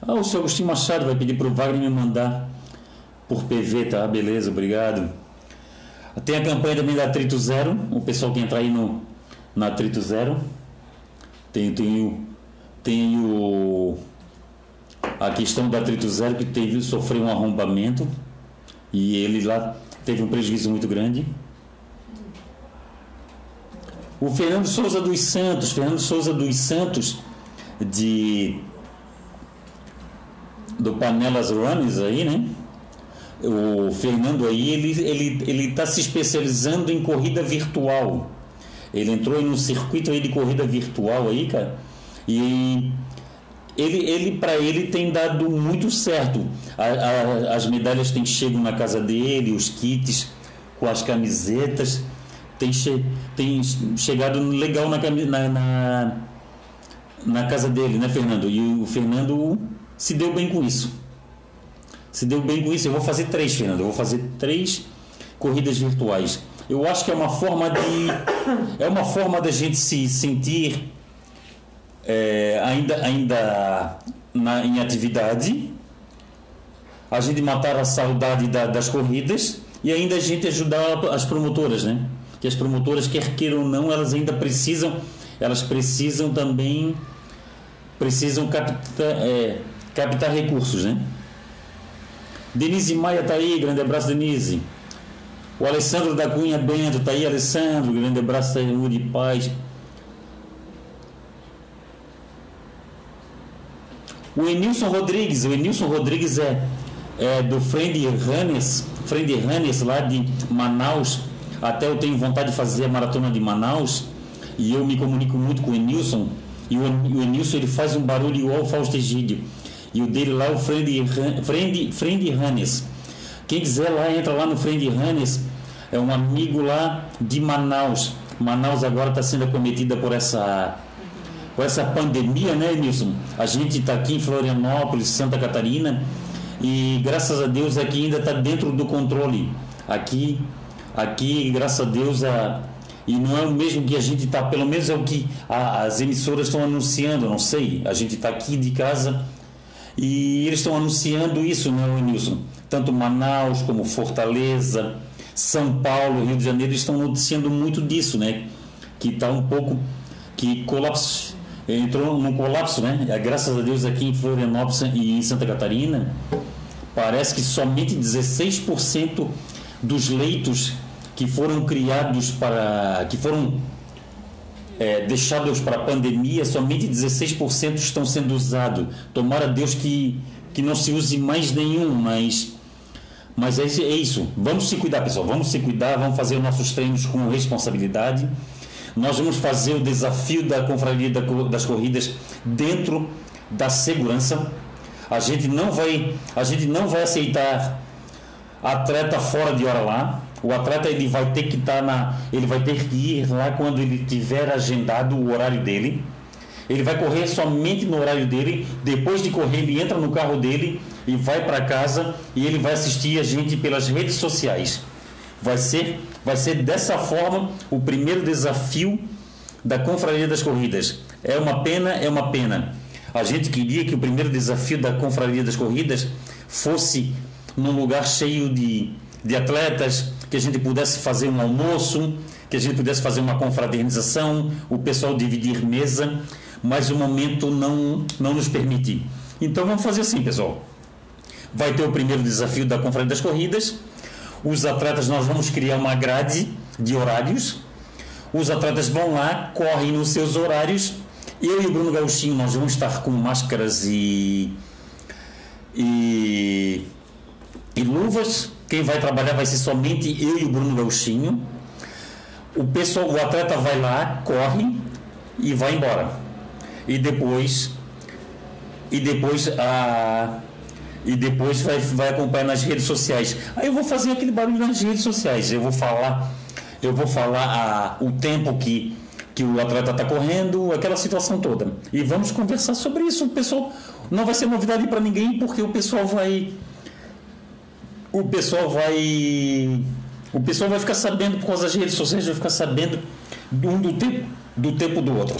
Ah, o seu Agostinho Machado vai pedir para o Wagner me mandar por PV, tá? Beleza, obrigado. Tem a campanha também da Atrito Zero, o pessoal que entrar aí no, na Atrito Zero. Tem, tem, o, tem o, a questão do Atrito Zero que teve, sofreu um arrombamento e ele lá teve um prejuízo muito grande. O Fernando Souza dos Santos, Fernando Souza dos Santos, de do Panelas Runners aí, né? O Fernando aí, ele ele ele está se especializando em corrida virtual. Ele entrou em um circuito aí de corrida virtual aí, cara. E ele, ele para ele tem dado muito certo. A, a, as medalhas têm chegado na casa dele, os kits com as camisetas tem, che tem chegado legal na, na, na, na casa dele, né, Fernando? E o Fernando se deu bem com isso. Se deu bem com isso. Eu vou fazer três, Fernando. Eu vou fazer três corridas virtuais. Eu acho que é uma forma de <coughs> é uma forma da gente se sentir é, ainda ainda na, em atividade, a gente matar a saudade da, das corridas e ainda a gente ajudar as promotoras, né? Que as promotoras, quer queiram ou não, elas ainda precisam, elas precisam também, precisam captar, é, captar recursos, né? Denise Maia está aí, grande abraço, Denise. O Alessandro da Cunha Bento está aí, Alessandro, grande abraço, saúde e paz. O Enilson Rodrigues, o Enilson Rodrigues é, é do Friend Runners, Friend Runners lá de Manaus. Até eu tenho vontade de fazer a maratona de Manaus e eu me comunico muito com o Enilson. E o, o Enilson ele faz um barulho igual ao Fausto Egídio. E o dele lá é o Friend, Friend, Friend Hannes. Quem quiser lá, entra lá no Friend Hannes. É um amigo lá de Manaus. Manaus agora está sendo acometida por essa por essa pandemia, né, Nilson? A gente está aqui em Florianópolis, Santa Catarina, E graças a Deus aqui ainda está dentro do controle. Aqui, aqui, graças a Deus, a, e não é o mesmo que a gente está, pelo menos é o que a, as emissoras estão anunciando, não sei. A gente está aqui de casa e eles estão anunciando isso, não é? Tanto Manaus como Fortaleza, São Paulo, Rio de Janeiro estão noticiando muito disso, né? Que está um pouco que colapso entrou num colapso, né? Graças a Deus aqui em Florianópolis e em Santa Catarina, parece que somente 16% dos leitos que foram criados para que foram é, deixados para a pandemia, somente 16% estão sendo usados. Tomara Deus que, que não se use mais nenhum, mas mas é, é isso. Vamos se cuidar, pessoal. Vamos se cuidar, vamos fazer nossos treinos com responsabilidade nós vamos fazer o desafio da confraria das corridas dentro da segurança. A gente não vai, a gente não vai aceitar atleta fora de hora lá. O atleta ele vai ter que estar tá na, ele vai ter que ir lá quando ele tiver agendado o horário dele. Ele vai correr somente no horário dele. Depois de correr, ele entra no carro dele e vai para casa e ele vai assistir a gente pelas redes sociais. Vai ser, vai ser dessa forma o primeiro desafio da Confraria das Corridas. É uma pena, é uma pena. A gente queria que o primeiro desafio da Confraria das Corridas fosse num lugar cheio de, de atletas, que a gente pudesse fazer um almoço, que a gente pudesse fazer uma confraternização, o pessoal dividir mesa, mas o momento não, não nos permite. Então vamos fazer assim, pessoal. Vai ter o primeiro desafio da Confraria das Corridas, os atletas, nós vamos criar uma grade de horários. Os atletas vão lá, correm nos seus horários. Eu e o Bruno Gauchinho, nós vamos estar com máscaras e, e, e luvas. Quem vai trabalhar vai ser somente eu e o Bruno Gauchinho. O pessoal, o atleta vai lá, corre e vai embora. E depois e depois a e depois vai, vai acompanhar nas redes sociais. Aí eu vou fazer aquele barulho nas redes sociais. Eu vou falar, eu vou falar a, o tempo que, que o atleta está correndo, aquela situação toda. E vamos conversar sobre isso. O pessoal não vai ser novidade para ninguém, porque o pessoal vai. O pessoal vai. O pessoal vai ficar sabendo por causa das redes sociais, vai ficar sabendo um do tempo do tempo do outro.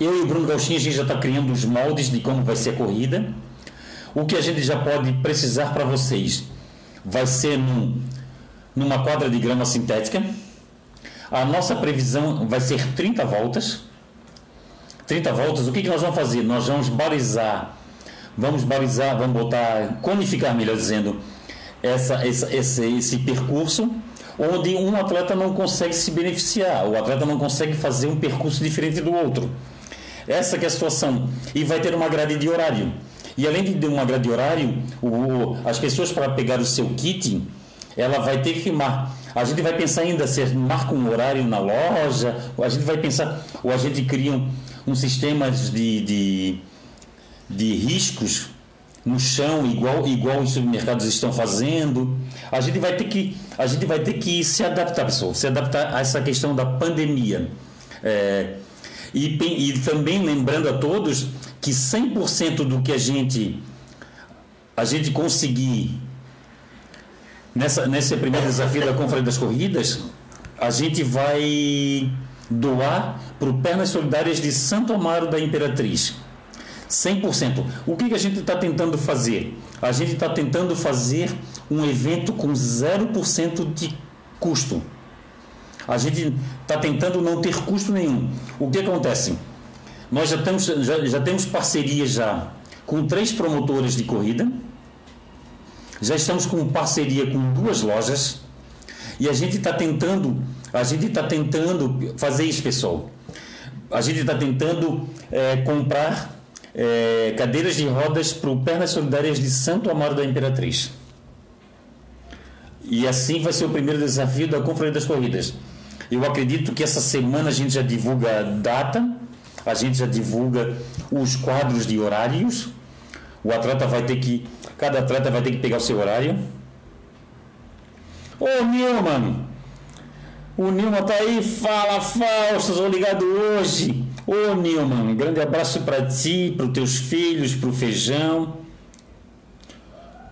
Eu e o Bruno Gauchinho, a gente já está criando os moldes de como vai ser a corrida. O que a gente já pode precisar para vocês vai ser num, numa quadra de grama sintética. A nossa previsão vai ser 30 voltas. 30 voltas, o que, que nós vamos fazer? Nós vamos balizar, vamos balizar, vamos botar, conificar, melhor dizendo, essa, essa, esse, esse percurso onde um atleta não consegue se beneficiar, o atleta não consegue fazer um percurso diferente do outro. Essa é a situação. E vai ter uma grade de horário. E além de ter uma grade de horário, o, as pessoas para pegar o seu kit, ela vai ter que marcar. A gente vai pensar ainda se marca um horário na loja, a gente vai pensar, ou a gente cria um, um sistema de, de, de riscos no chão, igual, igual os supermercados estão fazendo. A gente vai ter que, a gente vai ter que se adaptar, pessoal, se adaptar a essa questão da pandemia. É, e, e também lembrando a todos que 100% do que a gente a gente conseguir nessa nesse primeiro desafio da Conferência das Corridas, a gente vai doar para o Pernas Solidárias de Santo Amaro da Imperatriz. 100%. O que, que a gente está tentando fazer? A gente está tentando fazer um evento com 0% de custo. A gente está tentando não ter custo nenhum. O que acontece? Nós já temos, já, já temos parcerias já com três promotores de corrida, já estamos com parceria com duas lojas e a gente está tentando, a gente está tentando fazer isso, pessoal. A gente está tentando é, comprar é, cadeiras de rodas para o Pernas Solidárias de Santo Amaro da Imperatriz. E assim vai ser o primeiro desafio da Conferência das Corridas. Eu acredito que essa semana a gente já divulga a data, a gente já divulga os quadros de horários. O atleta vai ter que. Cada atleta vai ter que pegar o seu horário. Ô Nilman! O Nilman tá aí, fala Fausto, sou ligado hoje. Ô Nilman, grande abraço para ti, para os teus filhos, para o feijão.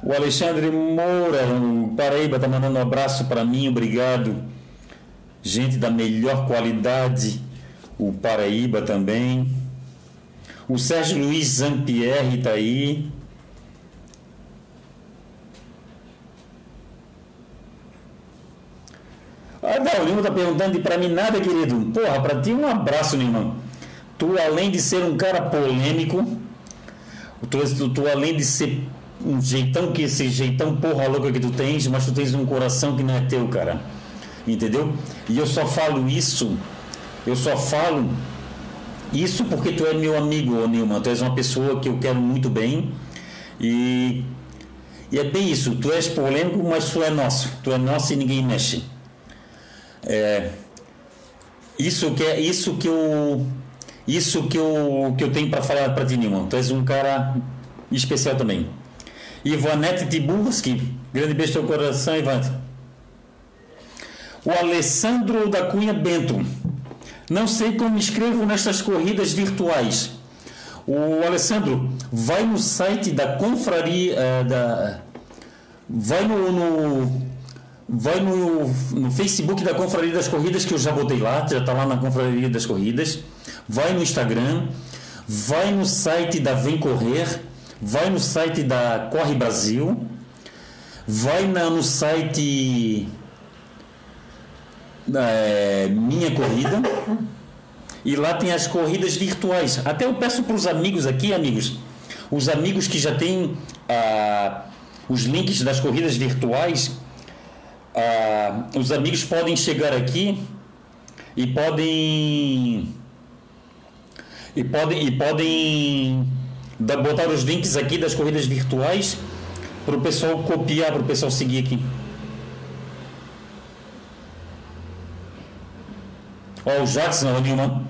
O Alexandre Moura, o Paraíba, tá mandando um abraço para mim, obrigado. Gente da melhor qualidade, o Paraíba também. O Sérgio Luiz Zampierre está aí. Ah, não, o Lima tá perguntando para mim nada, querido. Porra, para ti um abraço, Lima. Tu, além de ser um cara polêmico, tu, tu, além de ser um jeitão que esse jeitão porra louca que tu tens, mas tu tens um coração que não é teu, cara. Entendeu? E eu só falo isso, eu só falo isso porque tu é meu amigo, Nilman. Tu és uma pessoa que eu quero muito bem. E, e é bem isso. Tu és polêmico, mas tu é nosso. Tu é nosso e ninguém mexe. É, isso que é isso que eu isso que eu que eu tenho para falar para ti, Nilman. Tu és um cara especial também. Ivanete Tiburski, grande beijo no coração, Ivante. O Alessandro da Cunha Bento. Não sei como escrevo nestas corridas virtuais. O Alessandro, vai no site da confraria, uh, da, vai no, no vai no, no, Facebook da Confraria das Corridas, que eu já botei lá, já está lá na Confraria das Corridas. Vai no Instagram, vai no site da Vem Correr, vai no site da Corre Brasil, vai na, no site é, Minha Corrida e lá tem as corridas virtuais. Até eu peço para os amigos aqui, amigos, os amigos que já têm ah, os links das corridas virtuais, ah, os amigos podem chegar aqui e podem e podem e podem botar os links aqui das corridas virtuais para o pessoal copiar, para o pessoal seguir aqui. Ó, o Jackson, o Nilman.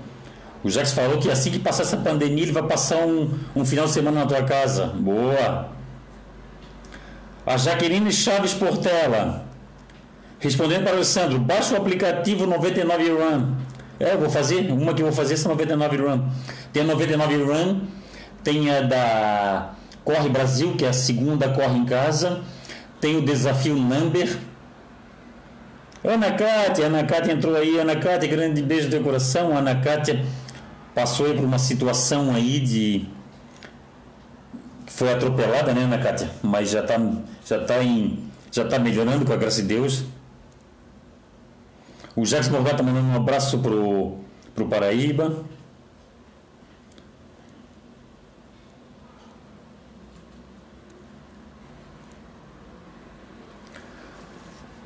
O Jackson falou que assim que passar essa pandemia, ele vai passar um, um final de semana na tua casa. Boa! A Jaqueline Chaves Portela. Respondendo para o Alessandro, baixa o aplicativo 99 Run. É, vou fazer, uma que eu vou fazer essa 99 Run. Tem a 99 Run tem a da Corre Brasil, que é a segunda Corre em Casa, tem o desafio Number. Ana Cátia, Ana Cátia entrou aí, Ana Cátia, grande beijo no teu coração. Ana Cátia passou aí por uma situação aí de. Foi atropelada, né, Ana Cátia? Mas já está já tá em. Já está melhorando com a graça de Deus. O Jackson Morgado está mandando um abraço pro, pro Paraíba.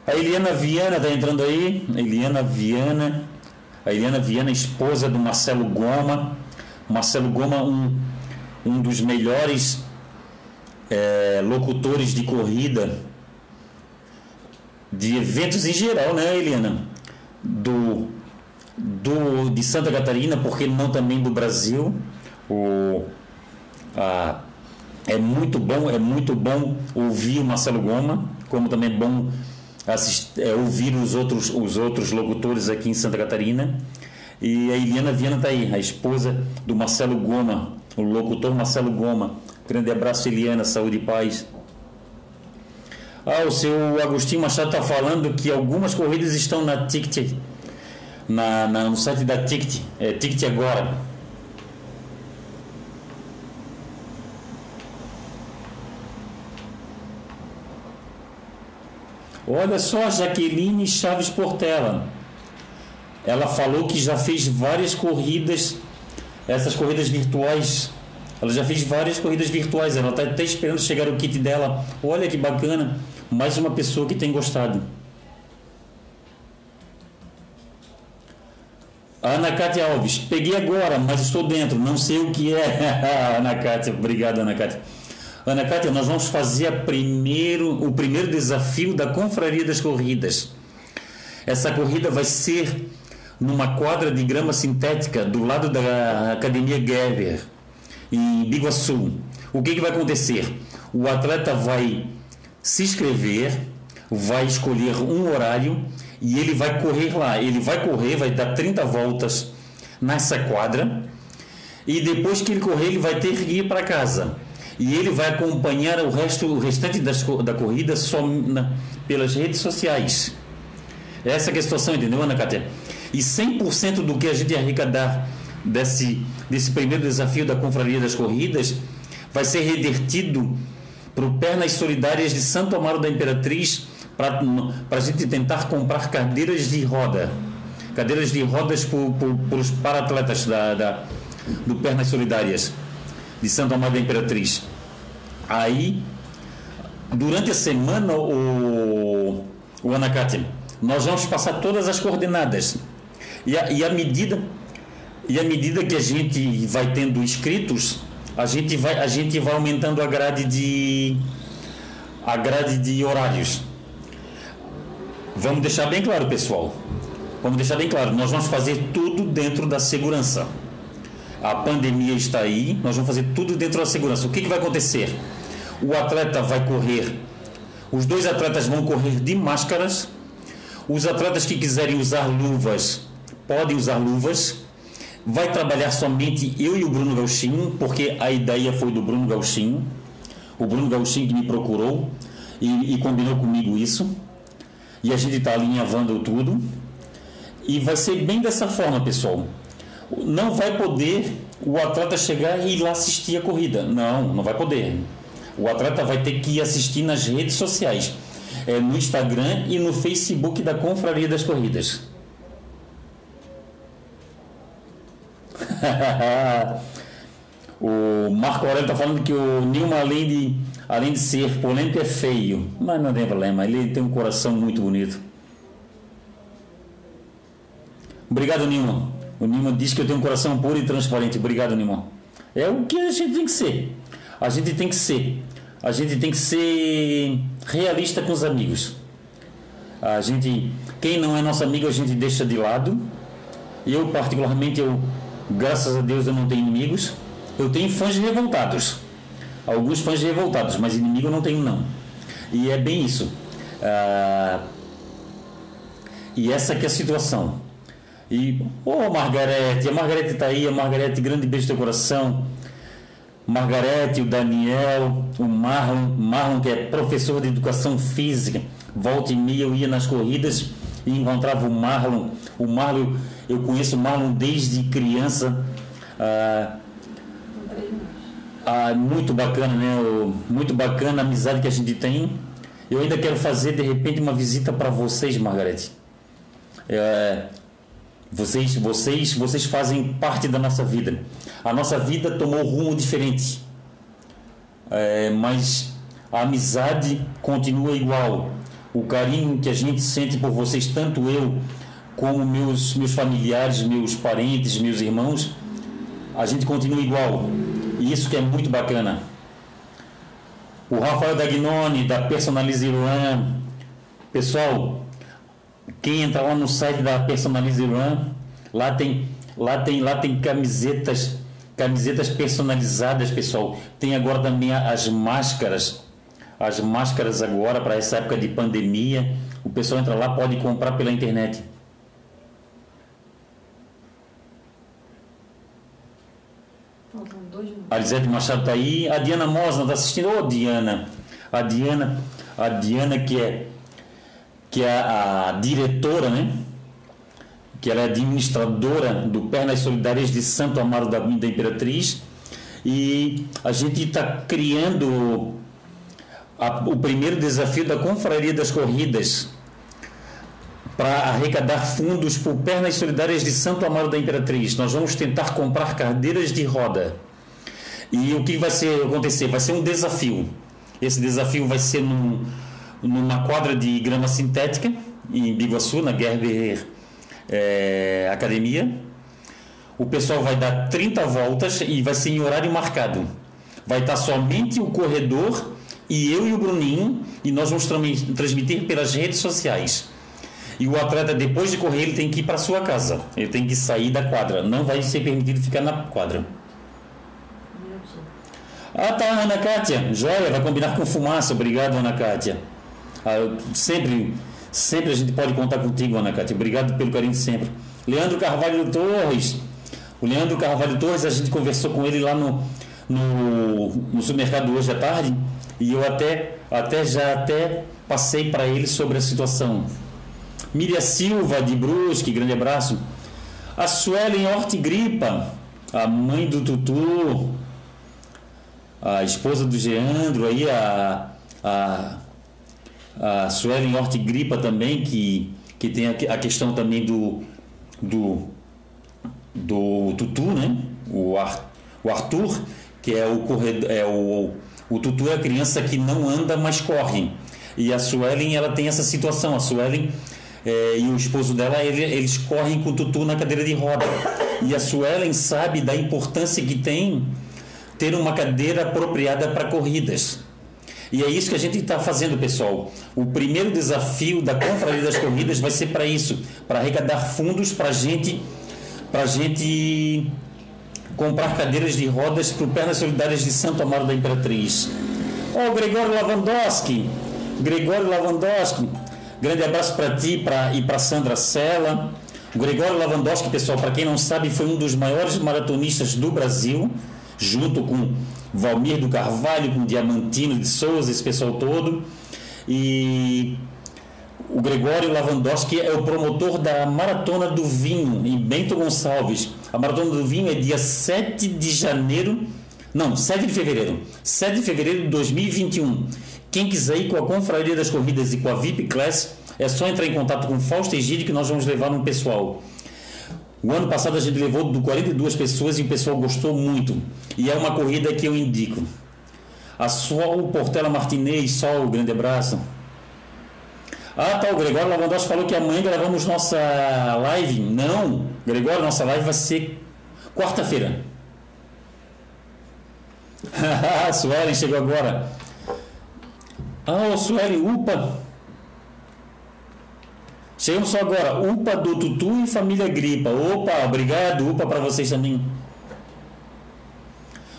A Eliana Viana está entrando aí. A Eliana Viana. A Eliana Viana, esposa do Marcelo Goma. Marcelo Goma, um, um dos melhores é, locutores de corrida, de eventos em geral, né, Eliana? Do, do, de Santa Catarina, porque não também do Brasil. O, a, é muito bom, é muito bom ouvir o Marcelo Goma, como também é bom é, ouvir os outros, os outros locutores aqui em Santa Catarina. E a Eliana Viana está aí, a esposa do Marcelo Goma, o locutor Marcelo Goma. Grande abraço, Eliana, saúde e paz. Ah, o seu Agostinho Machado está falando que algumas corridas estão na Ticket, na, na, no site da Ticket, é, Ticket Agora. Olha só, Jaqueline Chaves Portela. Ela falou que já fez várias corridas, essas corridas virtuais. Ela já fez várias corridas virtuais. Ela está até esperando chegar o kit dela. Olha que bacana. Mais uma pessoa que tem gostado. Ana Cátia Alves, peguei agora, mas estou dentro, não sei o que é. <laughs> Ana Cátia, obrigado, Ana Cátia. Ana Cátia, nós vamos fazer primeiro, o primeiro desafio da Confraria das Corridas. Essa corrida vai ser numa quadra de grama sintética do lado da Academia Gerber, em Biguaçu. O que, que vai acontecer? O atleta vai se inscrever, vai escolher um horário e ele vai correr lá. Ele vai correr, vai dar 30 voltas nessa quadra e depois que ele correr ele vai ter que ir para casa e ele vai acompanhar o resto o restante das, da corrida só na, pelas redes sociais. Essa é a situação, entendeu, Ana Cátia? E 100% do que a gente arrecadar desse, desse primeiro desafio da Confraria das Corridas vai ser revertido para o Pernas Solidárias de Santo Amaro da Imperatriz para a gente tentar comprar cadeiras de roda. Cadeiras de rodas para os para-atletas da, da, do Pernas Solidárias de Santo Amaro da Imperatriz. Aí, durante a semana, o, o Anacate, nós vamos passar todas as coordenadas. E a, e a medida e à medida que a gente vai tendo inscritos, a gente vai, a gente vai aumentando a grade de a grade de horários. Vamos deixar bem claro, pessoal. Vamos deixar bem claro, nós vamos fazer tudo dentro da segurança. A pandemia está aí, nós vamos fazer tudo dentro da segurança. O que, que vai acontecer? O atleta vai correr, os dois atletas vão correr de máscaras. Os atletas que quiserem usar luvas podem usar luvas vai trabalhar somente eu e o Bruno Gauchinho, porque a ideia foi do Bruno Gauchinho, o Bruno Gauchinho que me procurou e, e combinou comigo isso, e a gente está alinhavando tudo, e vai ser bem dessa forma, pessoal. Não vai poder o atleta chegar e ir lá assistir a corrida, não, não vai poder. O atleta vai ter que ir assistir nas redes sociais, é, no Instagram e no Facebook da Confraria das Corridas. <laughs> o Marco Aurélio está falando que o Nilma, além de, além de ser polêmico, é feio. Mas não tem problema, ele tem um coração muito bonito. Obrigado, Nilma. O Nilma diz que eu tenho um coração puro e transparente. Obrigado, Nilma. É o que a gente tem que ser. A gente tem que ser. A gente tem que ser realista com os amigos. A gente, quem não é nosso amigo, a gente deixa de lado. Eu, particularmente, eu Graças a Deus eu não tenho inimigos. Eu tenho fãs revoltados. Alguns fãs revoltados, mas inimigo não tenho não. E é bem isso. Ah, e essa que é a situação. E, ô oh, Margarete, a Margarete está aí, a Margarete, grande beijo do teu coração. Margarete, o Daniel, o Marlon, Marlon que é professor de educação física. Volta e meia eu ia nas corridas e encontrava o Marlon. O Marlon, eu conheço Marlon desde criança. Ah, ah, muito bacana, né? Muito bacana a amizade que a gente tem. Eu ainda quero fazer de repente uma visita para vocês, Margarete. É, vocês, vocês, vocês fazem parte da nossa vida. A nossa vida tomou rumo diferente, é, mas a amizade continua igual o carinho que a gente sente por vocês, tanto eu como meus, meus familiares, meus parentes, meus irmãos, a gente continua igual. E isso que é muito bacana. O Rafael Dagnoni, da Personalize Iruan. Pessoal, quem entrar lá no site da Personalize Iruan, lá tem, lá tem, lá tem camisetas, camisetas personalizadas, pessoal. Tem agora também as máscaras as máscaras agora para essa época de pandemia. O pessoal entra lá, pode comprar pela internet. A Lisete Machado está aí. A Diana Mosna está assistindo. Ô, oh, Diana. A Diana, a Diana que é, que é a, a diretora, né? Que ela é administradora do Pernas Solidárias de Santo Amaro da, da Imperatriz. E a gente está criando a, o primeiro desafio da Confraria das Corridas para arrecadar fundos por Pernas Solidárias de Santo Amaro da Imperatriz. Nós vamos tentar comprar cadeiras de roda. E o que vai ser, acontecer? Vai ser um desafio. Esse desafio vai ser num, numa quadra de grama sintética, em Biguaçu, na Gerber é, Academia. O pessoal vai dar 30 voltas e vai ser em horário marcado. Vai estar somente o corredor e eu e o Bruninho, e nós vamos transmitir pelas redes sociais. E o atleta, depois de correr, ele tem que ir para sua casa. Ele tem que sair da quadra. Não vai ser permitido ficar na quadra. Ah, tá, Ana Kátia. Joia, vai combinar com fumaça. Obrigado, Ana Kátia. Ah, sempre, sempre a gente pode contar contigo, Ana Kátia. Obrigado pelo carinho de sempre. Leandro Carvalho Torres. O Leandro Carvalho Torres, a gente conversou com ele lá no, no, no supermercado hoje à tarde e eu até, até já até passei para ele sobre a situação. Miriam Silva de Brusque, grande abraço. A Suelen Hortigripa, a mãe do Tutu, a esposa do Geandro, aí a, a, a Suelen Hortigripa também, que, que tem a, questão também do, do, do Tutu, né? O, Ar, o Arthur, que é o corredor, é o, o Tutu é a criança que não anda, mas corre. E a Suelen, ela tem essa situação. A Suelen é, e o esposo dela, ele, eles correm com o Tutu na cadeira de roda. E a Suelen sabe da importância que tem ter uma cadeira apropriada para corridas. E é isso que a gente está fazendo, pessoal. O primeiro desafio da Confraria das Corridas vai ser para isso, para arrecadar fundos para gente, a gente comprar cadeiras de rodas para o Pernas Solidárias de Santo Amaro da Imperatriz. Ó, oh, Gregório Lavandowski, Gregório Lavandowski, grande abraço para ti pra, e para Sandra Sela. O Gregório Lavandowski, pessoal, para quem não sabe, foi um dos maiores maratonistas do Brasil, junto com Valmir do Carvalho, com Diamantino de Souza, esse pessoal todo. E o Gregório Lavandowski é o promotor da Maratona do Vinho, em Bento Gonçalves. A Maratona do Vinho é dia 7 de janeiro, não, 7 de fevereiro, 7 de fevereiro de 2021. Quem quiser ir com a Confraria das Corridas e com a VIP Class, é só entrar em contato com o Fausto Egídio que nós vamos levar no pessoal. O ano passado a gente levou 42 pessoas e o pessoal gostou muito. E é uma corrida que eu indico. A Sol Portela Martinez, Sol, grande abraço. Ah, tá, o Gregório Lavandós falou que amanhã gravamos nossa live. Não, Gregório, nossa live vai ser quarta-feira. <laughs> Suelen chegou agora. Ah, Sueli, upa. Chegamos só agora. Upa do Tutu e família Gripa. Opa, obrigado. Upa para vocês também.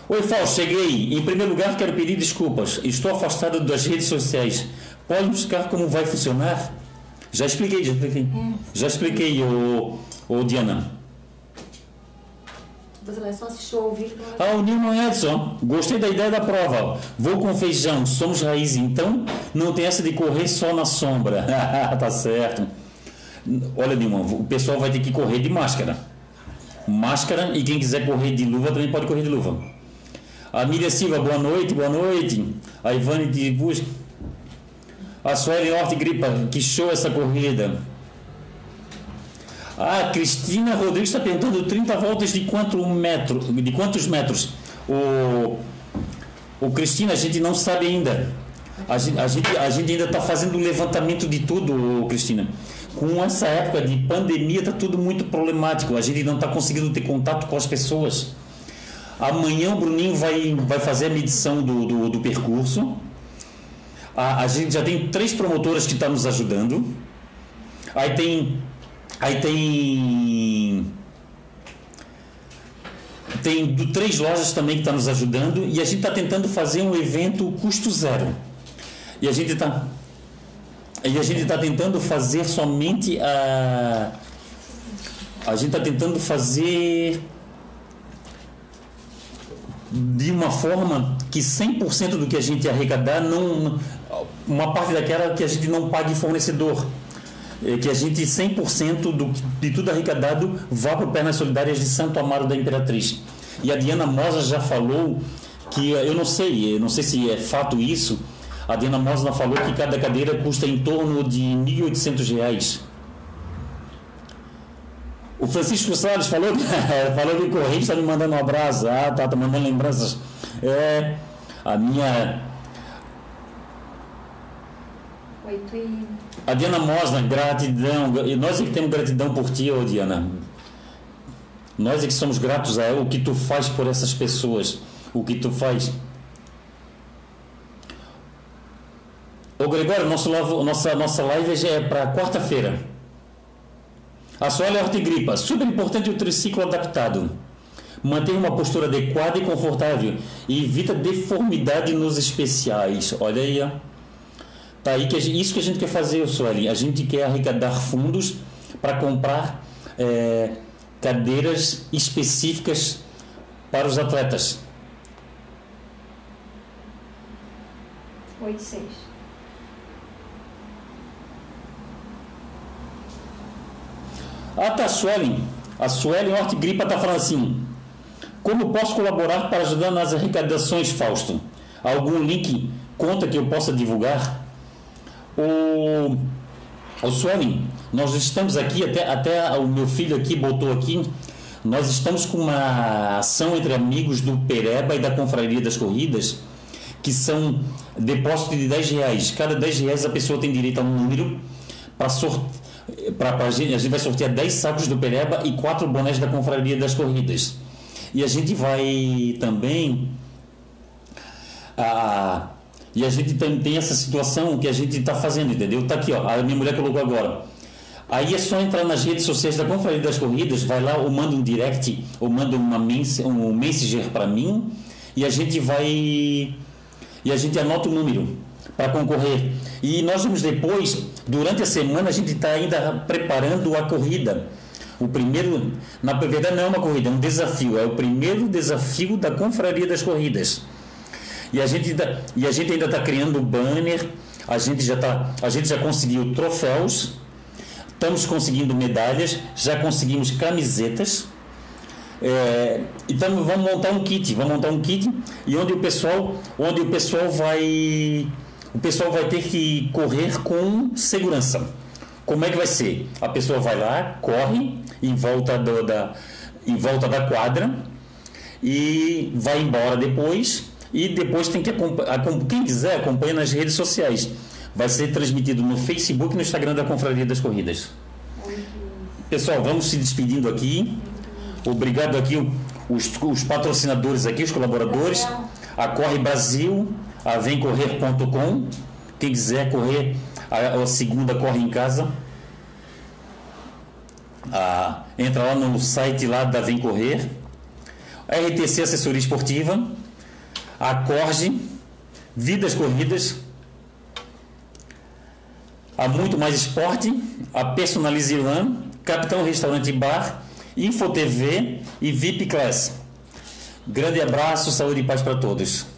Oi, Fausto, cheguei. Em primeiro lugar, quero pedir desculpas. Estou afastado das redes sociais. Pode buscar como vai funcionar? Já expliquei, já expliquei. É. Já expliquei, ô, ô Diana. Você só vivo. Ah, o Nilman Edson. Gostei da ideia da prova. Vou com feijão, somos raiz, então não tem essa de correr só na sombra. <laughs> tá certo. Olha, Nilman, o pessoal vai ter que correr de máscara. Máscara e quem quiser correr de luva também pode correr de luva. A Miriam Silva, boa noite, boa noite. A Ivane de Busca. A Sueli Horte Gripa, que show essa corrida. A Cristina Rodrigues está perguntando 30 voltas de quanto metro, de quantos metros? O, o Cristina, a gente não sabe ainda. A gente, a gente, a gente ainda está fazendo o levantamento de tudo, Cristina. Com essa época de pandemia, está tudo muito problemático. A gente não está conseguindo ter contato com as pessoas. Amanhã o Bruninho vai, vai fazer a medição do, do, do percurso. A, a gente já tem três promotoras que estão tá nos ajudando. Aí tem. Aí tem. Tem do, três lojas também que estão tá nos ajudando. E a gente está tentando fazer um evento custo zero. E a gente está. E a gente está tentando fazer somente a. A gente está tentando fazer de uma forma que 100% do que a gente arrecadar não uma parte daquela que a gente não pague fornecedor é que a gente 100% do, de tudo arrecadado vá para o Pernas Solidárias de Santo Amaro da Imperatriz. E a Diana Mosa já falou que eu não sei, eu não sei se é fato isso. A Diana Mosa falou que cada cadeira custa em torno de R$ 1.800. O Francisco Salles falou, <laughs> falou que o Correio está me mandando um abraço. Ah, tá, tá mandando lembranças. É, a minha a Diana Mosna, gratidão. Nós é que temos gratidão por ti, ô Diana. Nós é que somos gratos a o que tu faz por essas pessoas. O que tu faz. Ô Gregório, nosso, nossa, nossa live já é para quarta-feira. A soalha hortigripa, super importante o triciclo adaptado. Mantenha uma postura adequada e confortável e evita deformidade nos especiais. Olha aí, ó. Tá aí que gente, isso que a gente quer fazer, Sueli. A gente quer arrecadar fundos para comprar é, cadeiras específicas para os atletas. 8 e 6. A Tassuelen, a Suelen Hortigripa está falando assim: Como posso colaborar para ajudar nas arrecadações, Fausto? Algum link conta que eu possa divulgar? O, o Suelen, nós estamos aqui, até, até o meu filho aqui botou aqui. Nós estamos com uma ação entre amigos do Pereba e da Confraria das Corridas, que são depósito de 10 reais. Cada 10 reais a pessoa tem direito a um número para sortear Pra, pra gente, a gente vai sortear 10 sacos do Pereba e 4 bonés da Confraria das Corridas. E a gente vai também. A, e a gente tem essa situação que a gente está fazendo, entendeu? Tá aqui, ó. A minha mulher colocou agora. Aí é só entrar nas redes sociais da Confraria das Corridas, vai lá ou manda um direct ou manda uma mens um messenger para mim e a gente vai e a gente anota o número para concorrer. E nós vamos depois, durante a semana, a gente está ainda preparando a corrida. O primeiro, na verdade, não é uma corrida, é um desafio. É o primeiro desafio da Confraria das Corridas. E a gente, e a gente ainda está criando banner, a gente já, tá, a gente já conseguiu troféus, estamos conseguindo medalhas, já conseguimos camisetas. É, então vamos montar um kit, vamos montar um kit e onde o pessoal, onde o pessoal vai o pessoal vai ter que correr com segurança. Como é que vai ser? A pessoa vai lá, corre em volta, do, da, em volta da quadra e vai embora depois. E depois tem que acompanhar. Quem quiser, acompanha nas redes sociais. Vai ser transmitido no Facebook e no Instagram da Confraria das Corridas. Pessoal, vamos se despedindo aqui. Obrigado aqui os, os patrocinadores aqui, os colaboradores. A Corre Brasil, a vemcorrer.com. Quem quiser correr, a, a, segunda corre em casa. Ah, entra lá no site lá da Vem Correr. A RTC Assessoria Esportiva. A Corge. Vidas Corridas. A Muito Mais Esporte. A Personalize Run. Capitão Restaurante Bar. InfoTV e VIP Class. Grande abraço, saúde e paz para todos.